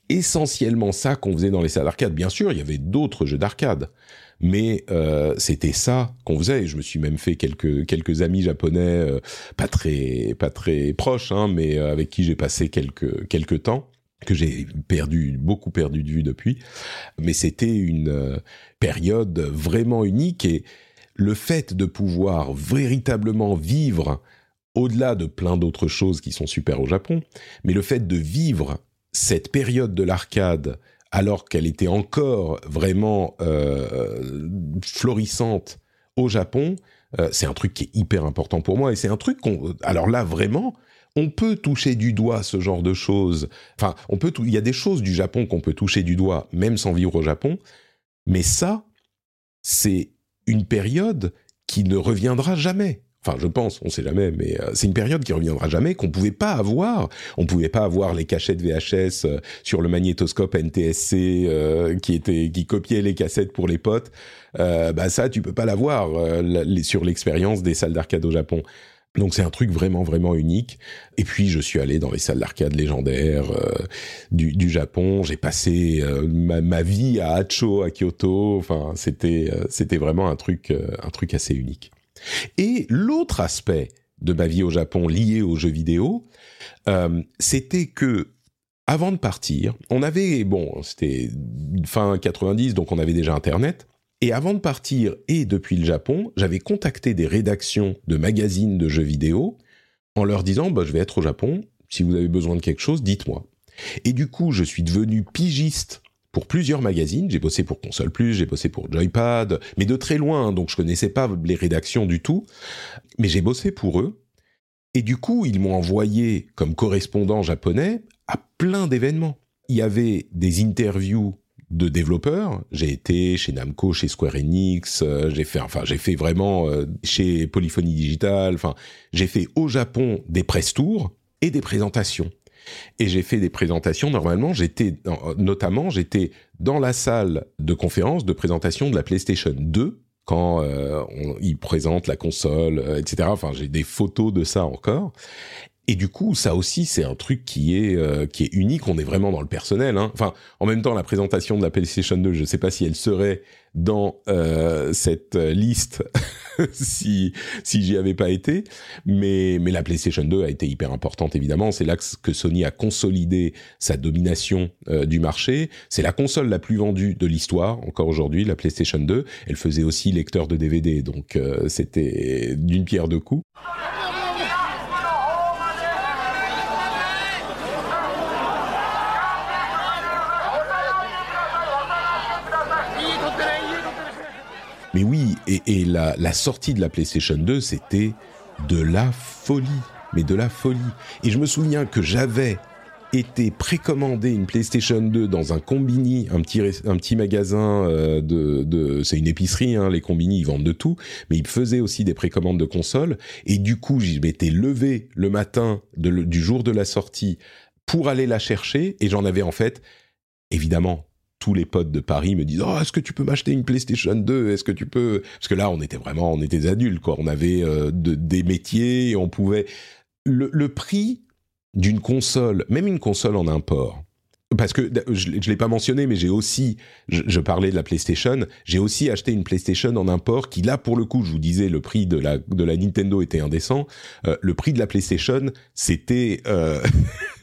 essentiellement ça qu'on faisait dans les salles d'arcade. Bien sûr, il y avait d'autres jeux d'arcade, mais euh, c'était ça qu'on faisait. Et je me suis même fait quelques quelques amis japonais, euh, pas très pas très proches, hein, mais euh, avec qui j'ai passé quelques quelques temps que j'ai perdu beaucoup perdu de vue depuis. Mais c'était une période vraiment unique et le fait de pouvoir véritablement vivre au-delà de plein d'autres choses qui sont super au Japon, mais le fait de vivre cette période de l'arcade alors qu'elle était encore vraiment euh, florissante au Japon, euh, c'est un truc qui est hyper important pour moi et c'est un truc qu'on alors là vraiment on peut toucher du doigt ce genre de choses. Enfin, on peut il y a des choses du Japon qu'on peut toucher du doigt même sans vivre au Japon, mais ça c'est une période qui ne reviendra jamais. Enfin, je pense, on sait jamais, mais euh, c'est une période qui reviendra jamais, qu'on pouvait pas avoir. On pouvait pas avoir les cachettes VHS euh, sur le magnétoscope NTSC euh, qui était qui copiait les cassettes pour les potes. bah ça, tu peux pas l'avoir sur l'expérience des salles d'arcade au Japon. Donc c'est un truc vraiment vraiment unique. Et puis je suis allé dans les salles d'arcade légendaires du, du, Japon. J'ai passé ma, ma, vie à Hacho, à Kyoto. Enfin c'était c'était vraiment un truc un truc assez unique. Et l'autre aspect de ma vie au Japon lié aux jeux vidéo, euh, c'était que avant de partir, on avait bon, c'était fin 90, donc on avait déjà Internet. Et avant de partir et depuis le Japon, j'avais contacté des rédactions de magazines de jeux vidéo en leur disant bah, je vais être au Japon, si vous avez besoin de quelque chose, dites-moi. Et du coup, je suis devenu pigiste pour plusieurs magazines. J'ai bossé pour Console Plus, j'ai bossé pour Joypad, mais de très loin, donc je connaissais pas les rédactions du tout. Mais j'ai bossé pour eux. Et du coup, ils m'ont envoyé comme correspondant japonais à plein d'événements. Il y avait des interviews de développeurs. J'ai été chez Namco, chez Square Enix, euh, j'ai fait, enfin, j'ai fait vraiment euh, chez Polyphony Digital. Enfin, j'ai fait au Japon des press tours et des présentations. Et j'ai fait des présentations. Normalement, j'étais, notamment, j'étais dans la salle de conférence de présentation de la PlayStation 2 quand euh, ils présentent la console, euh, etc. Enfin, j'ai des photos de ça encore. Et du coup, ça aussi, c'est un truc qui est euh, qui est unique. On est vraiment dans le personnel. Hein. Enfin, en même temps, la présentation de la PlayStation 2, je ne sais pas si elle serait dans euh, cette liste si si j'y avais pas été, mais mais la PlayStation 2 a été hyper importante évidemment. C'est là que Sony a consolidé sa domination euh, du marché. C'est la console la plus vendue de l'histoire encore aujourd'hui, la PlayStation 2. Elle faisait aussi lecteur de DVD, donc c'était d'une pierre deux coups. Mais oui, et, la, sortie de la PlayStation 2, c'était de la folie, mais de la folie. Et je me souviens que j'avais été précommandé une PlayStation 2 dans un combini, un petit un petit magasin euh, de, de c'est une épicerie, hein, les combini ils vendent de tout, mais ils faisaient aussi des précommandes de consoles. Et du coup, j'y m'étais levé le matin du jour de la sortie pour aller la chercher, et j'en avais en fait évidemment tous les potes de Paris me disent oh est-ce que tu peux m'acheter une PlayStation 2 est-ce que tu peux? Parce que là on était vraiment on était adultes quoi. On avait euh, des métiers on pouvait le, le prix d'une console même une console en import parce que je, ne l'ai pas mentionné, mais j'ai aussi, je, parlais de la PlayStation, j'ai aussi acheté une PlayStation en import qui là pour le coup, je vous disais, le prix de la de la Nintendo était indécent. Euh, le prix de la PlayStation, c'était, euh,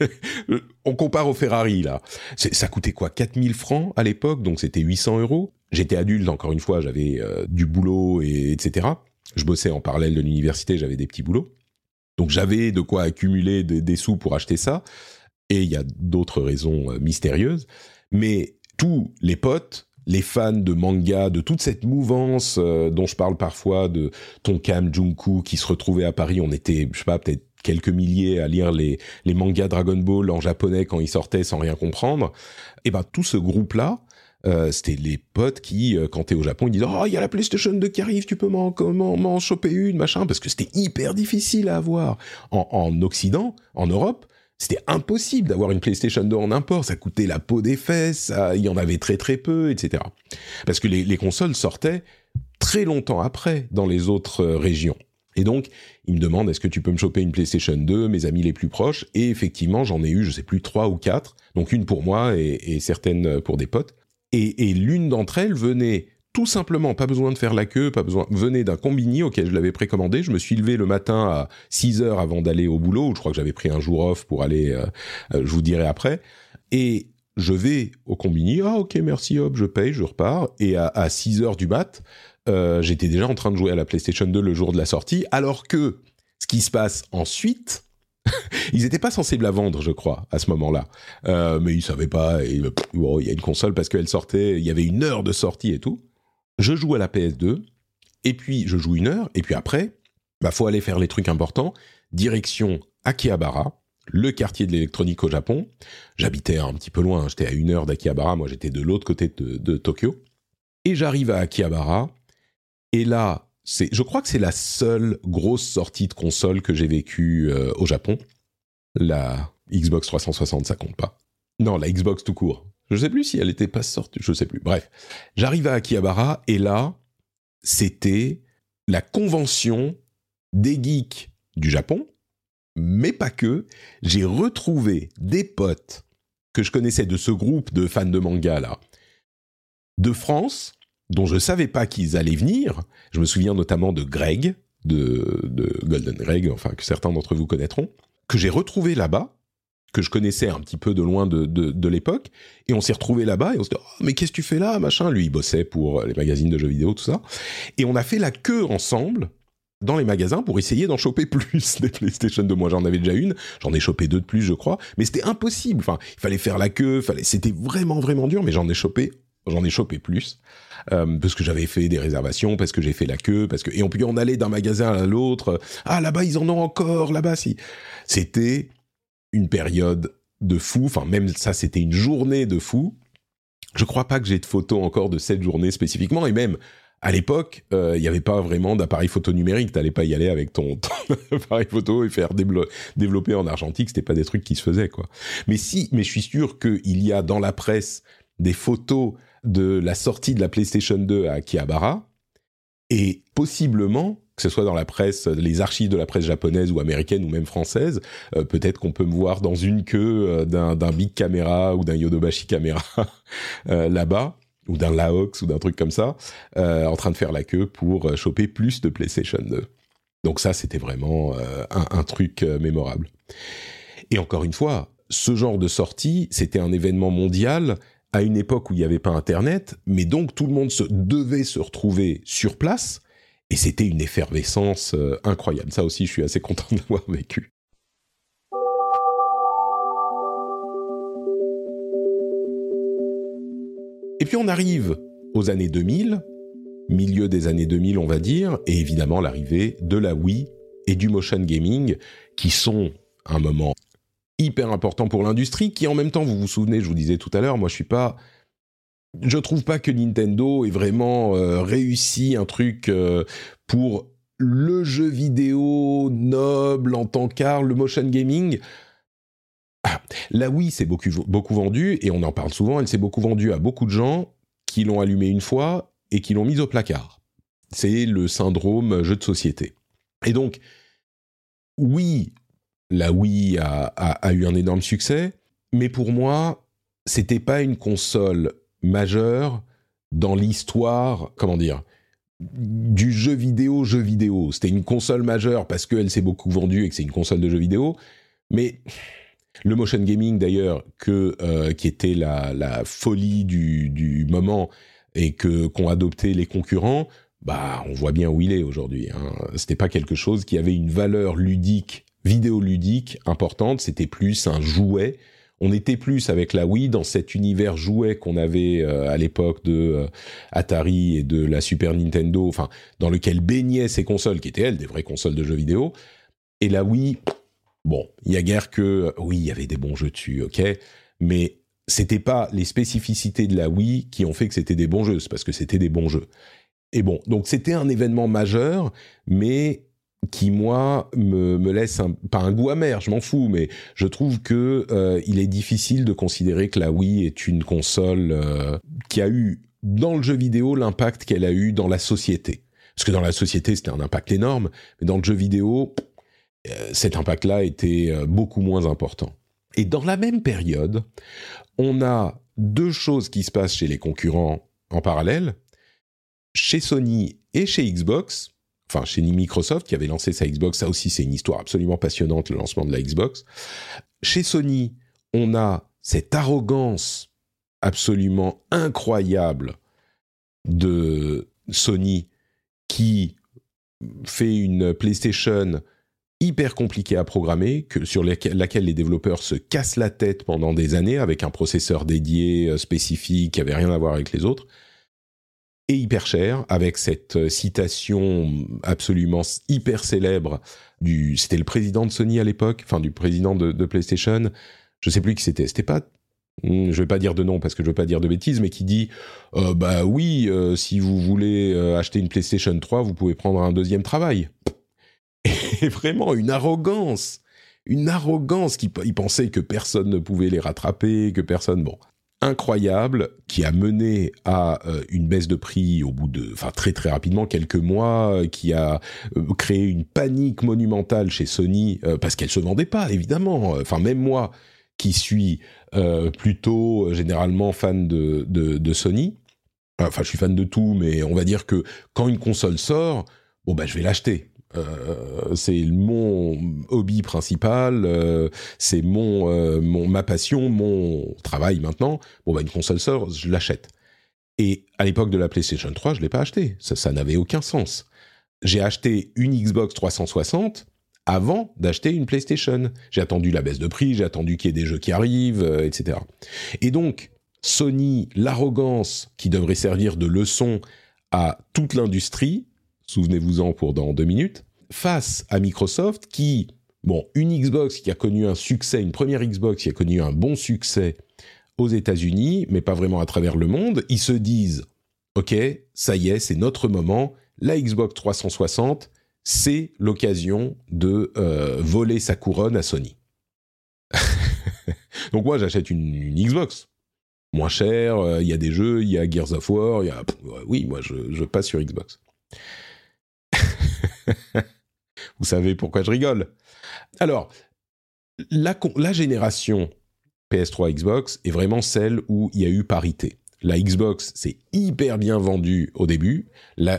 on compare au Ferrari là, ça coûtait quoi, 4000 francs à l'époque, donc c'était 800 euros. J'étais adulte encore une fois, j'avais euh, du boulot et etc. Je bossais en parallèle de l'université, j'avais des petits boulots, donc j'avais de quoi accumuler des sous pour acheter ça et il y a d'autres raisons euh, mystérieuses, mais tous les potes, les fans de manga, de toute cette mouvance euh, dont je parle parfois, de Tonkam, Junku, qui se retrouvaient à Paris, on était, je sais pas, peut-être quelques milliers à lire les, les mangas Dragon Ball en japonais quand ils sortaient sans rien comprendre. Et ben tout ce groupe-là, euh, c'était les potes qui, quand t'es au Japon, ils disent oh il y a la PlayStation 2 qui arrive, tu peux m'en m'en choper une machin. Parce que c'était hyper difficile à avoir. En, en Occident, en Europe c'était impossible d'avoir une PlayStation 2 en import. Ça coûtait la peau des fesses, il y en avait très très peu, etc. Parce que les, consoles sortaient très longtemps après dans les autres euh, régions. Et donc, il me demande est-ce que tu peux me choper une PlayStation 2, mes amis les plus proches? Et effectivement, j'en ai eu, je sais plus, trois ou quatre. Donc une pour moi et, certaines pour des potes. Et, et l'une d'entre elles venait tout simplement, pas besoin de faire la queue, pas besoin, venait d'un combini auquel je l'avais précommandé. Je me suis levé le matin à 6 heures avant d'aller au boulot, je crois que j'avais pris un jour off pour aller, euh, euh, je vous dirai après. Et je vais au combini, ah ok merci, hop, je paye, je repars. Et à, à 6 heures du mat, euh, j'étais déjà en train de jouer à la PlayStation 2 le jour de la sortie, alors que ce qui se passe ensuite, ils n'étaient pas sensibles à vendre, je crois, à ce moment-là. Mais ils savaient pas. il y a une console parce qu'elle sortait. Il y avait une heure de sortie et tout je joue à la PS2, et puis je joue une heure, et puis après, bah faut aller faire les trucs importants. Direction Akihabara, le quartier de l'électronique au Japon. J'habitais un petit peu loin, j'étais à une heure d'Akihabara, moi j'étais de l'autre côté de, Tokyo. Et j'arrive à Akihabara, et là, c'est, je crois que c'est la seule grosse sortie de console que j'ai vécue euh, au Japon. La Xbox 360, ça compte pas. Non, la Xbox tout court. Je sais plus si elle était pas sortie, je sais plus. Bref, j'arrive à Akihabara et là, c'était la convention des geeks du Japon, mais pas que. J'ai retrouvé des potes que je connaissais de ce groupe de fans de manga là, de France, dont je savais pas qu'ils allaient venir. Je me souviens notamment de Greg, de, de Golden Greg, enfin que certains d'entre vous connaîtront, que j'ai retrouvé là-bas que je connaissais un petit peu de loin de, de, l'époque, et on s'est retrouvé là-bas, et on se dit, oh, mais qu'est-ce que tu fais là, machin? Lui, il bossait pour les magazines de jeux vidéo, tout ça. Et on a fait la queue ensemble dans les magasins pour essayer d'en choper plus des PlayStation 2. Moi, j'en avais déjà une, j'en ai chopé deux de plus, je crois, mais c'était impossible. Enfin, il fallait faire la queue, fallait, c'était vraiment, vraiment dur, mais j'en ai chopé, j'en ai chopé plus. Euh, parce que j'avais fait des réservations, parce que j'ai fait la queue, parce que et on peut en aller d'un magasin à l'autre. Ah là-bas ils en ont encore, là-bas si. C'était une période de fou. Enfin, même ça, c'était une journée de fou. Je crois pas que j'ai de photos encore de cette journée spécifiquement. Et même à l'époque, euh, il n'y avait pas vraiment d'appareil photo numérique. T'allais pas y aller avec ton, appareil photo et faire développer en argentique. C'était pas des trucs qui se faisaient, quoi. Mais si, mais je suis sûr qu'il y a dans la presse des photos de la sortie de la PlayStation 2 à Akihabara. Et possiblement, que ce soit dans la presse, les archives de la presse japonaise ou américaine ou même française, euh, peut-être qu'on peut me voir dans une queue euh, d'un Big Camera ou d'un Yodobashi Camera euh, là-bas ou d'un Laox ou d'un truc comme ça, en train de faire la queue pour choper plus de PlayStation 2. Donc ça, c'était vraiment un, un, truc mémorable. Et encore une fois, ce genre de sortie, c'était un événement mondial à une époque où il n'y avait pas Internet, mais donc tout le monde se, devait se retrouver sur place et c'était une effervescence euh, incroyable. Ça aussi, je suis assez content d'avoir vécu. Et puis on arrive aux années 2000, milieu des années 2000 on va dire, et évidemment l'arrivée de la Wii et du motion gaming, qui sont un moment hyper important pour l'industrie, qui en même temps, vous vous souvenez, je vous disais tout à l'heure, moi je suis pas je trouve pas que Nintendo ait vraiment euh, réussi un truc euh, pour le jeu vidéo noble en tant qu'art, le motion gaming. Ah, la Wii s'est beaucoup, vendue, et on en parle souvent, elle s'est beaucoup vendue à beaucoup de gens qui l'ont allumée une fois et qui l'ont mise au placard. C'est le syndrome jeu de société. Et donc, oui, la Wii a, a eu un énorme succès, mais pour moi, c'était pas une console majeur dans l'histoire, comment dire, du jeu vidéo, jeu vidéo. C'était une console majeure parce qu'elle s'est beaucoup vendue et que c'est une console de jeu vidéo. Mais le motion gaming d'ailleurs, euh, qui était la, la folie du, du, moment et que qu'ont adopté les concurrents, bah on voit bien où il est aujourd'hui. Hein. C'était pas quelque chose qui avait une valeur ludique, vidéoludique importante. C'était plus un jouet on était plus avec la Wii dans cet univers jouet qu'on avait euh, à l'époque de euh, Atari et de la Super Nintendo, enfin dans lequel baignaient ces consoles qui étaient elles des vraies consoles de jeux vidéo. Et la Wii, bon, il y a guère que oui, il y avait des bons jeux dessus, ok, mais c'était pas les spécificités de la Wii qui ont fait que c'était des bons jeux, c'est parce que c'était des bons jeux. Et bon, donc c'était un événement majeur, mais qui moi me, me laisse un, pas un goût amer, je m'en fous, mais je trouve que euh, il est difficile de considérer que la Wii est une console euh, qui a eu dans le jeu vidéo l'impact qu'elle a eu dans la société. Parce que dans la société, c'était un impact énorme, mais dans le jeu vidéo, euh, cet impact-là était euh, beaucoup moins important. Et dans la même période, on a deux choses qui se passent chez les concurrents en parallèle. Chez Sony et chez Xbox, enfin chez Microsoft qui avait lancé sa Xbox, ça aussi c'est une histoire absolument passionnante, le lancement de la Xbox. Chez Sony, on a cette arrogance absolument incroyable de Sony qui fait une PlayStation hyper compliquée à programmer, sur laquelle les développeurs se cassent la tête pendant des années avec un processeur dédié euh, spécifique qui avait rien à voir avec les autres, et hyper cher, avec cette euh, citation absolument hyper célèbre du, c'était le président de Sony à l'époque, enfin du président de, PlayStation, je sais plus qui c'était, c'était pas Hmm, je vais pas dire de nom parce que je veux pas dire de bêtises, mais qui dit euh, bah oui, euh, si vous voulez acheter une PlayStation 3, vous pouvez prendre un deuxième travail. Et vraiment une arrogance, une arrogance qui il pensait que personne ne pouvait les rattraper, que personne bon incroyable qui a mené à une baisse de prix au bout de, enfin très très rapidement, quelques mois, qui a créé une panique monumentale chez Sony parce qu'elle se vendait pas évidemment. Enfin même moi qui suis euh, plutôt euh, généralement fan de, de, Sony. Enfin, je suis fan de tout, mais on va dire que quand une console sort, bon bah je vais l'acheter. Euh, c'est mon hobby principal, c'est mon, mon ma passion, mon travail maintenant. Bon bah une console sort, je l'achète. Et à l'époque de la PlayStation 3, je l'ai pas acheté. Ça, n'avait aucun sens. J'ai acheté une Xbox 360 avant d'acheter une PlayStation. J'ai attendu la baisse de prix, j'ai attendu qu'il y ait des jeux qui arrivent, euh, etc. Et donc, Sony, l'arrogance qui devrait servir de leçon à toute l'industrie, souvenez-vous-en pour dans deux minutes, face à Microsoft qui, bon, une Xbox qui a connu un succès, une première Xbox qui a connu un bon succès aux États-Unis, mais pas vraiment à travers le monde, ils se disent, ok, ça y est, c'est notre moment, la Xbox 360, c'est l'occasion de euh, voler sa couronne à Sony. Donc moi, j'achète une, Xbox. Moins cher, euh, il y a des jeux, il y a Gears of War, il y a... Oui, moi, je, passe sur Xbox. Vous savez pourquoi je rigole Alors, la, génération PS3 Xbox est vraiment celle où il y a eu parité la Xbox s'est hyper bien vendue au début. La,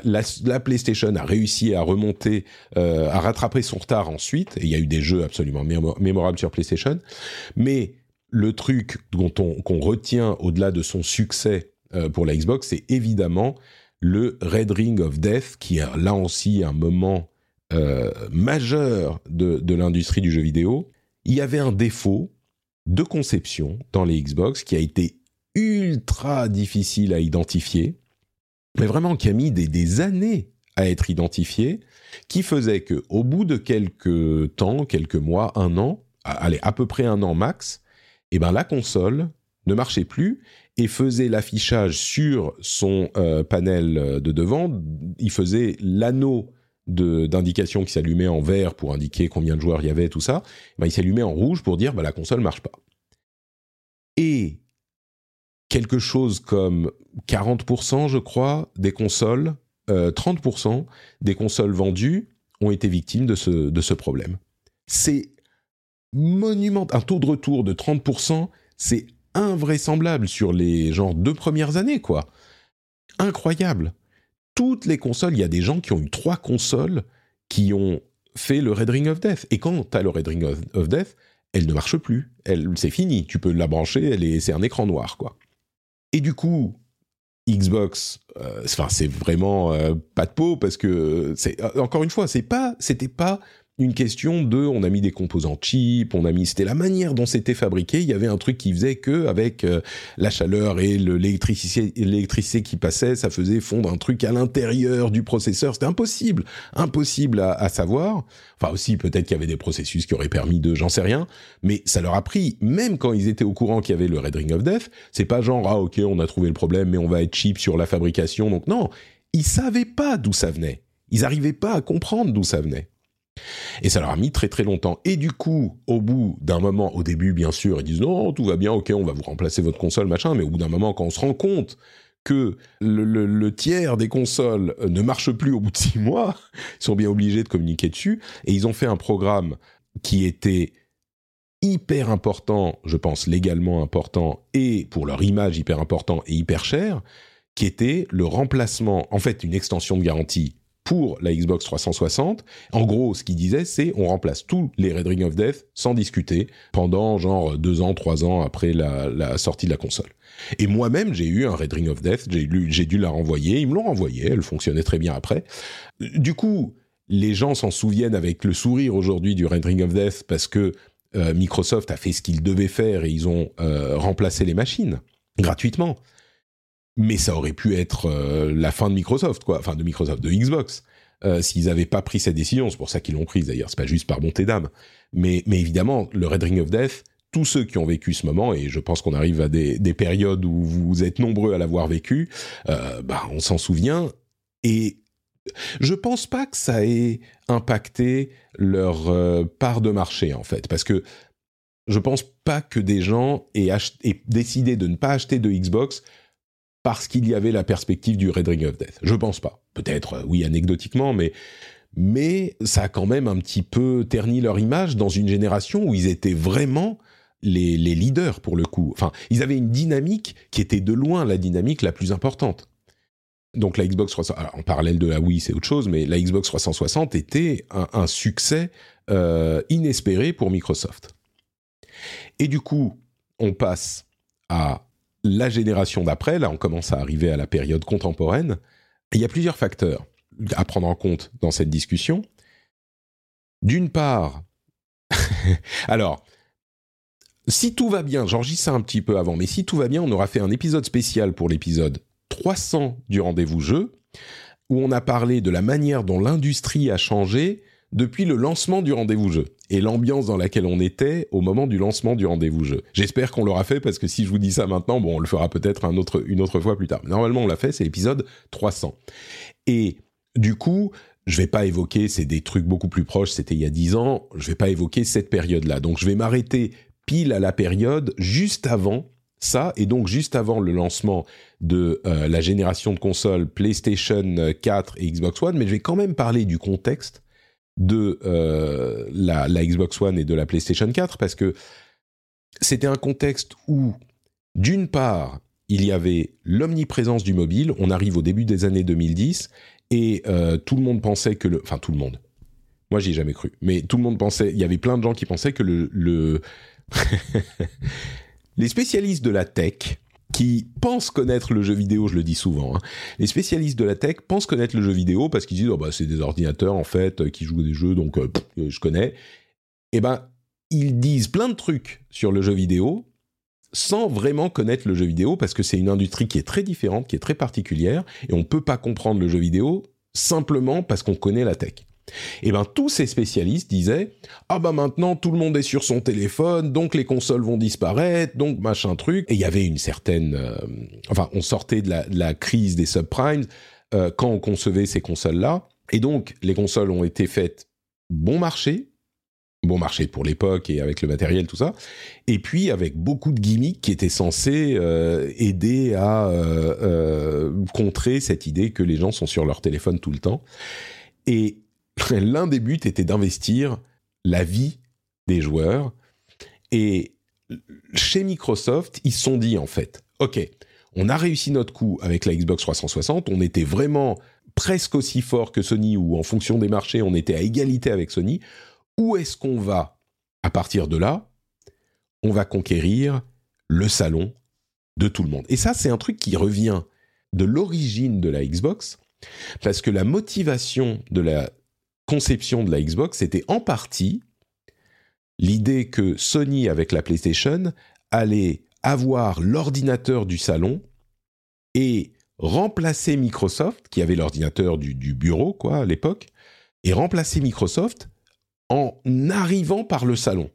PlayStation a réussi à remonter, euh, à rattraper son retard ensuite. Et il y a eu des jeux absolument mémorables sur PlayStation. Mais le truc qu'on retient au-delà de son succès euh, pour la Xbox, c'est évidemment le Red Ring of Death, qui est là aussi un moment euh, majeur de, de l'industrie du jeu vidéo. Il y avait un défaut de conception dans les Xbox qui a été ultra difficile à identifier, mais vraiment qui a mis des, années à être identifié, qui faisait que au bout de quelques temps, quelques mois, un an, allez à peu près un an max, eh ben la console ne marchait plus et faisait l'affichage sur son euh, panel de devant. Il faisait l'anneau d'indication qui s'allumait en vert pour indiquer combien de joueurs il y avait, tout ça. Ben, il s'allumait en rouge pour dire bah, la console marche pas. Et quelque chose comme 40%, je crois, des consoles, 30% euh, des consoles vendues ont été victimes de ce, de ce problème. C'est monumental. Un taux de retour de 30%, c'est invraisemblable sur les genre deux premières années, quoi. Incroyable. Toutes les consoles, il y a des gens qui ont eu trois consoles qui ont fait le Red Ring of Death. Et quand tu as le Red Ring of, Death, elle ne marche plus. Elle, c'est fini. Tu peux la brancher, elle est, c'est un écran noir, quoi. Et du coup, Xbox, euh, enfin c'est vraiment euh, pas de peau parce que c'est euh, encore une fois, c'est pas, c'était pas une question de on a mis des composants cheap, on a mis c'était la manière dont c'était fabriqué, il y avait un truc qui faisait que avec euh, la chaleur et l'électricité qui passait, ça faisait fondre un truc à l'intérieur du processeur, c'était impossible, impossible à, à, savoir. Enfin aussi peut-être qu'il y avait des processus qui auraient permis de j'en sais rien, mais ça leur a pris même quand ils étaient au courant qu'il y avait le Red Ring of Death, c'est pas genre ah OK, on a trouvé le problème mais on va être cheap sur la fabrication. Donc non, ils savaient pas d'où ça venait. Ils n'arrivaient pas à comprendre d'où ça venait. Et ça leur a mis très très longtemps. Et du coup, au bout d'un moment, au début bien sûr, ils disent non, tout va bien, ok, on va vous remplacer votre console, machin, mais au bout d'un moment, quand on se rend compte que le, tiers des consoles ne marche plus au bout de six mois, ils sont bien obligés de communiquer dessus, et ils ont fait un programme qui était hyper important, je pense légalement important, et pour leur image hyper important et hyper cher, qui était le remplacement, en fait une extension de garantie pour la Xbox 360. En gros, ce qu'il disait, c'est on remplace tous les Red Ring of Death sans discuter pendant genre deux ans, trois ans après la, sortie de la console. Et moi-même, j'ai eu un Red Ring of Death, j'ai dû la renvoyer, ils me l'ont renvoyée, elle fonctionnait très bien après. Du coup, les gens s'en souviennent avec le sourire aujourd'hui du Red Ring of Death parce que euh, Microsoft a fait ce qu'il devait faire et ils ont euh, remplacé les machines gratuitement. Mais ça aurait pu être euh, la fin de Microsoft, quoi. Enfin, de Microsoft, de Xbox. s'ils n'avaient pas pris cette décision, c'est pour ça qu'ils l'ont prise d'ailleurs, c'est pas juste par bonté d'âme. Mais, mais évidemment, le Red Ring of Death, tous ceux qui ont vécu ce moment, et je pense qu'on arrive à des, des, périodes où vous êtes nombreux à l'avoir vécu, bah, on s'en souvient. Et je pense pas que ça ait impacté leur euh, part de marché en fait, parce que je pense pas que des gens aient, décidé de ne pas acheter de Xbox parce qu'il y avait la perspective du Red Ring of Death. Je pense pas. Peut-être, euh, oui, anecdotiquement, mais mais ça a quand même un petit peu terni leur image dans une génération où ils étaient vraiment les, leaders pour le coup. Enfin, ils avaient une dynamique qui était de loin la dynamique la plus importante donc la Xbox 360, en parallèle de la Wii, c'est autre chose, mais la Xbox 360 était un, succès euh, inespéré pour Microsoft. Et du coup, on passe à la génération d'après, là on commence à arriver à la période contemporaine, il y a plusieurs facteurs à prendre en compte dans cette discussion. D'une part, alors, si tout va bien, j'enregistre ça un petit peu avant, mais si tout va bien, on aura fait un épisode spécial pour l'épisode 300 du rendez-vous jeu, où on a parlé de la manière dont l'industrie a changé depuis le lancement du rendez-vous jeu et l'ambiance dans laquelle on était au moment du lancement du rendez-vous jeu. J'espère qu'on l'aura fait parce que si je vous dis ça maintenant, bon, on le fera peut-être une autre fois plus tard. Normalement, on l'a fait, c'est l'épisode 300. Et du coup, je vais pas évoquer, c'est des trucs beaucoup plus proches, c'était il y a 10 ans, je vais pas évoquer cette période-là. Donc je vais m'arrêter pile à la période juste avant ça, et donc juste avant le lancement de euh, la génération de consoles PlayStation 4 et Xbox One, mais je vais quand même parler du contexte de euh, la, Xbox One et de la PlayStation 4, parce que c'était un contexte où, d'une part, il y avait l'omniprésence du mobile, on arrive au début des années 2010, et euh, tout le monde pensait que le... Enfin, tout le monde. Moi, j'y ai jamais cru. Mais tout le monde pensait... Il y avait plein de gens qui pensaient que le... le les spécialistes de la tech qui pensent connaître le jeu vidéo, je le dis souvent, hein, les spécialistes de la tech pensent connaître le jeu vidéo parce qu'ils disent oh bah c'est des ordinateurs en fait qui jouent des jeux donc euh, je connais. Eh ben ils disent plein de trucs sur le jeu vidéo sans vraiment connaître le jeu vidéo parce que c'est une industrie qui est très différente, qui est très particulière et on peut pas comprendre le jeu vidéo simplement parce qu'on connaît la tech. Et eh ben tous ces spécialistes disaient ah bah maintenant tout le monde est sur son téléphone donc les consoles vont disparaître donc machin truc et il y avait une certaine euh, enfin on sortait de la, crise des subprimes euh, quand on concevait ces consoles là et donc les consoles ont été faites bon marché bon marché pour l'époque et avec le matériel tout ça. Et puis avec beaucoup de gimmicks qui étaient censés euh, aider à contrer cette idée que les gens sont sur leur téléphone tout le temps. Et l'un des buts était d'investir la vie des joueurs. Et chez Microsoft, ils se sont dit en fait, ok, on a réussi notre coup avec la Xbox 360, on était vraiment presque aussi fort que Sony, ou en fonction des marchés, on était à égalité avec Sony. Où est-ce qu'on va à partir de là On va conquérir le salon de tout le monde? Et ça, c'est un truc qui revient de l'origine de la Xbox, parce que la motivation de la conception de la Xbox, c'était en partie l'idée que Sony, avec la PlayStation, allait avoir l'ordinateur du salon et remplacer Microsoft, qui avait l'ordinateur du, bureau, quoi, à l'époque, et remplacer Microsoft en arrivant par le salon.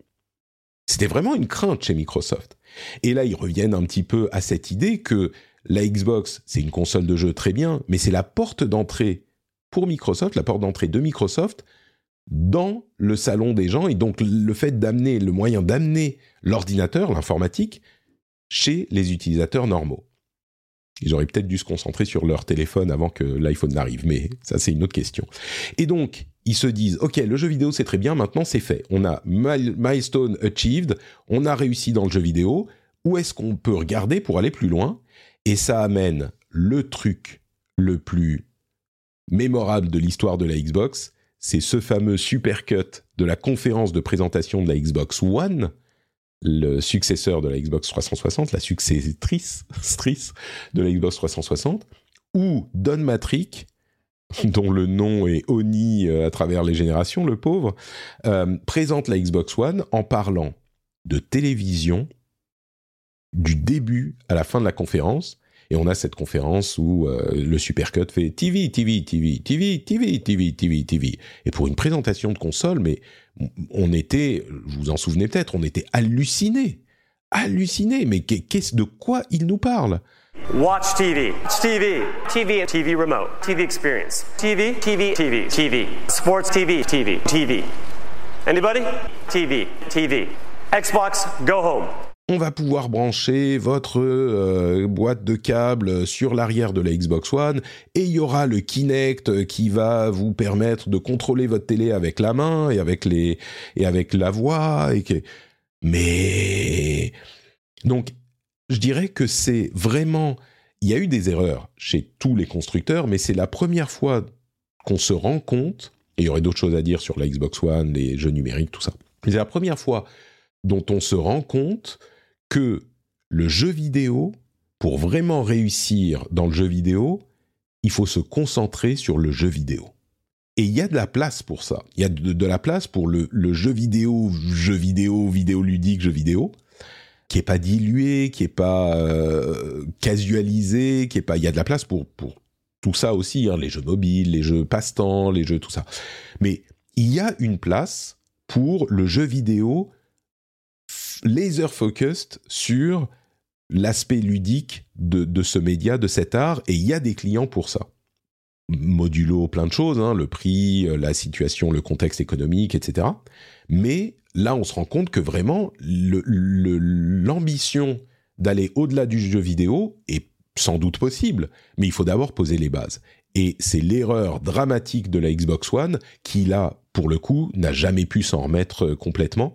C'était vraiment une crainte chez Microsoft. Et là, ils reviennent un petit peu à cette idée que la Xbox, c'est une console de jeu très bien, mais c'est la porte d'entrée pour Microsoft, la porte d'entrée de Microsoft dans le salon des gens et donc le fait d'amener le moyen d'amener l'ordinateur, l'informatique chez les utilisateurs normaux. Ils auraient peut-être dû se concentrer sur leur téléphone avant que l'iPhone n'arrive, mais ça c'est une autre question. Et donc, ils se disent, ok, le jeu vidéo c'est très bien, maintenant c'est fait. On a milestone achieved, on a réussi dans le jeu vidéo. Où est-ce qu'on peut regarder pour aller plus loin? Et ça amène le truc le plus mémorable de l'histoire de la Xbox, c'est ce fameux supercut de la conférence de présentation de la Xbox One, le successeur de la Xbox 360, la successrice de la Xbox 360, où Don Matrick, dont le nom est Oni euh, à travers les générations, le pauvre, euh, présente la Xbox One en parlant de télévision du début à la fin de la conférence et on a cette conférence où euh, le Supercut fait TV, TV, TV, TV, TV, TV, TV, TV. Et pour une présentation de console, mais on était, vous vous en souvenez peut-être, on était hallucinés. Hallucinés. Mais qu'est-ce de quoi il nous parle Watch TV. TV. TV. TV remote. TV experience. TV. TV. TV. TV. Sports TV. TV. TV. Anybody? TV. TV. Xbox. Go home on va pouvoir brancher votre euh, boîte de câbles sur l'arrière de la Xbox One et il y aura le Kinect qui va vous permettre de contrôler votre télé avec la main et avec les et avec la voix et mais donc je dirais que c'est vraiment il y a eu des erreurs chez tous les constructeurs mais c'est la première fois qu'on se rend compte et il y aurait d'autres choses à dire sur la Xbox One les jeux numériques tout ça c'est la première fois dont on se rend compte que le jeu vidéo, pour vraiment réussir dans le jeu vidéo, il faut se concentrer sur le jeu vidéo. Et il y a de la place pour ça. Il y a de, la place pour le, jeu vidéo, jeu vidéo, vidéo ludique, jeu vidéo, qui est pas dilué, qui est pas euh, casualisé, qui est pas. Il y a de la place pour tout ça aussi, hein, les jeux mobiles, les jeux passe-temps, les jeux tout ça. Mais il y a une place pour le jeu vidéo laser focused sur l'aspect ludique de, ce média, de cet art, et il y a des clients pour ça. Modulo plein de choses, hein, le prix, euh, la situation, le contexte économique, etc. Mais là, on se rend compte que vraiment, l'ambition d'aller au-delà du jeu vidéo est sans doute possible, mais il faut d'abord poser les bases. Et c'est l'erreur dramatique de la Xbox One qui, là, pour le coup, n'a jamais pu s'en remettre euh, complètement.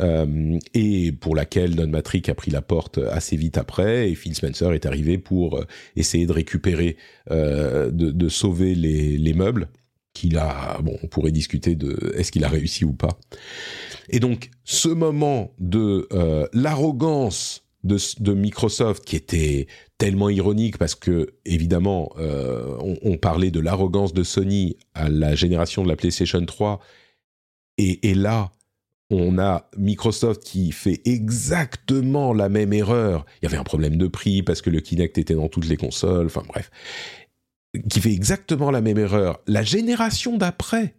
Euh, et pour laquelle Don Matrick a pris la porte assez vite après, et Phil Spencer est arrivé pour euh, essayer de récupérer, euh, de, sauver les, meubles qu'il a, bon, on pourrait discuter de est-ce qu'il a réussi ou pas. Et donc, ce moment de l'arrogance de, Microsoft qui était tellement ironique parce que, évidemment, on, parlait de l'arrogance de Sony à la génération de la PlayStation 3, et, et là, on a Microsoft qui fait exactement la même erreur. Il y avait un problème de prix parce que le Kinect était dans toutes les consoles, enfin bref. Qui fait exactement la même erreur. La génération d'après,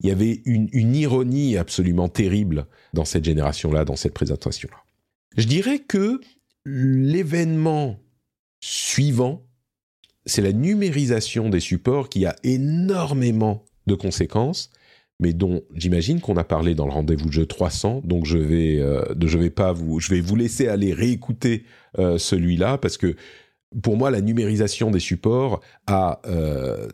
il y avait une, ironie absolument terrible dans cette génération-là, dans cette présentation-là. Je dirais que l'événement suivant, c'est la numérisation des supports qui a énormément de conséquences mais dont j'imagine qu'on a parlé dans le rendez-vous jeu 300. Donc je vais, euh, je vais pas vous, je vais vous laisser aller réécouter euh, celui-là parce que pour moi la numérisation des supports a euh,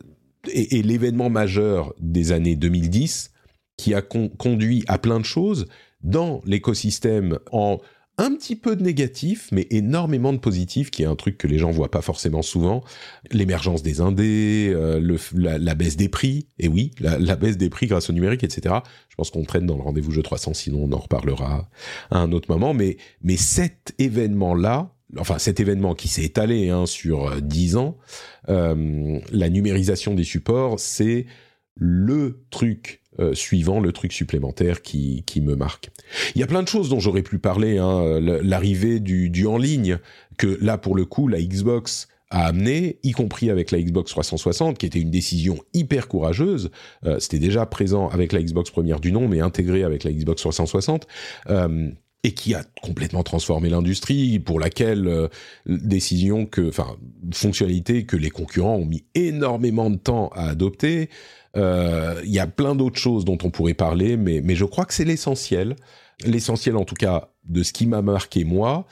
est, l'événement majeur des années 2010 qui a conduit à plein de choses dans l'écosystème en un petit peu de négatif, mais énormément de positif, qui est un truc que les gens voient pas forcément souvent. L'émergence des indés, euh, le, la, baisse des prix, et oui, la, baisse des prix grâce au numérique, etc. Je pense qu'on traîne dans le rendez-vous jeu 300, sinon on en reparlera à un autre moment. Mais, mais cet événement-là, enfin cet événement qui s'est étalé hein, sur 10 euh, ans, euh, la numérisation des supports, c'est le truc euh, suivant, le truc supplémentaire qui, qui me marque. Il y a plein de choses dont j'aurais pu parler, hein, l'arrivée du, du en ligne, que là pour le coup la Xbox a amené, y compris avec la Xbox 360, qui était une décision hyper courageuse. Euh, C'était déjà présent avec la Xbox première du nom, mais intégré avec la Xbox 360. Euh, et qui a complètement transformé l'industrie, pour laquelle euh, décision que, enfin, fonctionnalité que les concurrents ont mis énormément de temps à adopter. Euh, il y a plein d'autres choses dont on pourrait parler, mais, je crois que c'est l'essentiel. L'essentiel, en tout cas, de ce qui m'a marqué moi.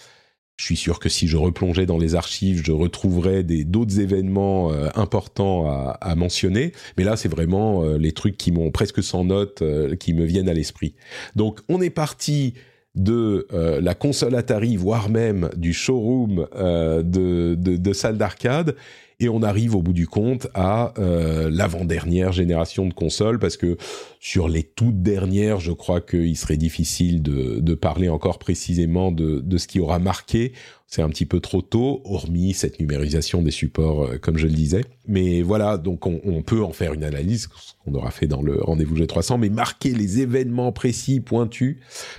Je suis sûr que si je replongeais dans les archives, je retrouverais d'autres événements euh, importants à, mentionner. Mais là, c'est vraiment euh, les trucs qui m'ont presque sans notes, euh, qui me viennent à l'esprit. Donc, on est parti de la console Atari, voire même du showroom de, de, de salle d'arcade, et on arrive au bout du compte à l'avant-dernière génération de consoles, parce que sur les toutes dernières, je crois qu'il serait difficile de, de, parler encore précisément de, de ce qui aura marqué c'est un petit peu trop tôt, hormis cette numérisation des supports, euh, comme je le disais. Mais voilà, donc on, on peut en faire une analyse, ce qu'on aura fait dans le rendez-vous G300, mais marquer les événements précis, pointus,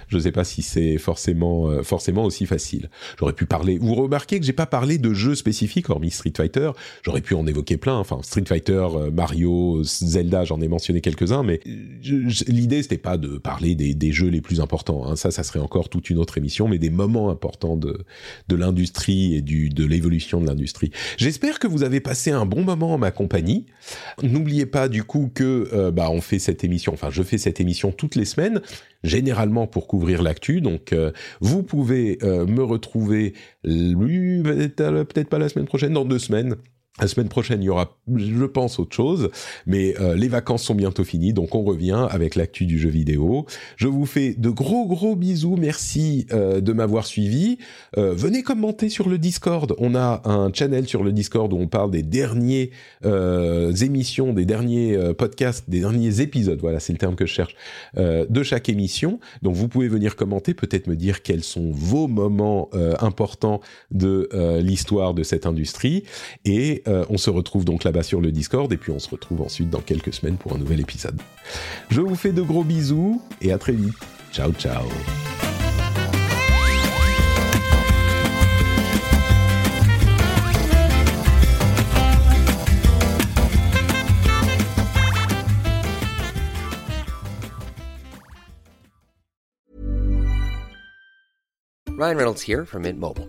je ne sais pas si c'est forcément euh, forcément aussi facile. J'aurais pu parler. Vous remarquez que j'ai pas parlé de jeux spécifiques, hormis Street Fighter. J'aurais pu en évoquer plein. Enfin, Street Fighter, euh, Mario, Zelda, j'en ai mentionné quelques-uns, mais l'idée c'était pas de parler des, jeux les plus importants. Hein. Ça, ça serait encore toute une autre émission, mais des moments importants de l'industrie et de l'évolution de l'industrie. J'espère que vous avez passé un bon moment en ma compagnie. N'oubliez pas du coup que euh, bah, on fait cette émission, enfin je fais cette émission toutes les semaines, généralement pour couvrir l'actu. Donc euh, vous pouvez euh, me retrouver peut-être pas la semaine prochaine, dans deux semaines la semaine prochaine, il y aura, je pense, autre chose, mais euh, les vacances sont bientôt finies, donc on revient avec l'actu du jeu vidéo. Je vous fais de gros gros bisous, merci euh, de m'avoir suivi. Euh, venez commenter sur le Discord, on a un channel sur le Discord où on parle des derniers émissions, des derniers podcasts, des derniers épisodes, voilà, c'est le terme que je cherche, de chaque émission. Donc vous pouvez venir commenter, peut-être me dire quels sont vos moments importants de l'histoire de cette industrie et euh, on se retrouve donc là-bas sur le Discord et puis on se retrouve ensuite dans quelques semaines pour un nouvel épisode. Je vous fais de gros bisous et à très vite. Ciao ciao. Ryan Reynolds here from Mint Mobile.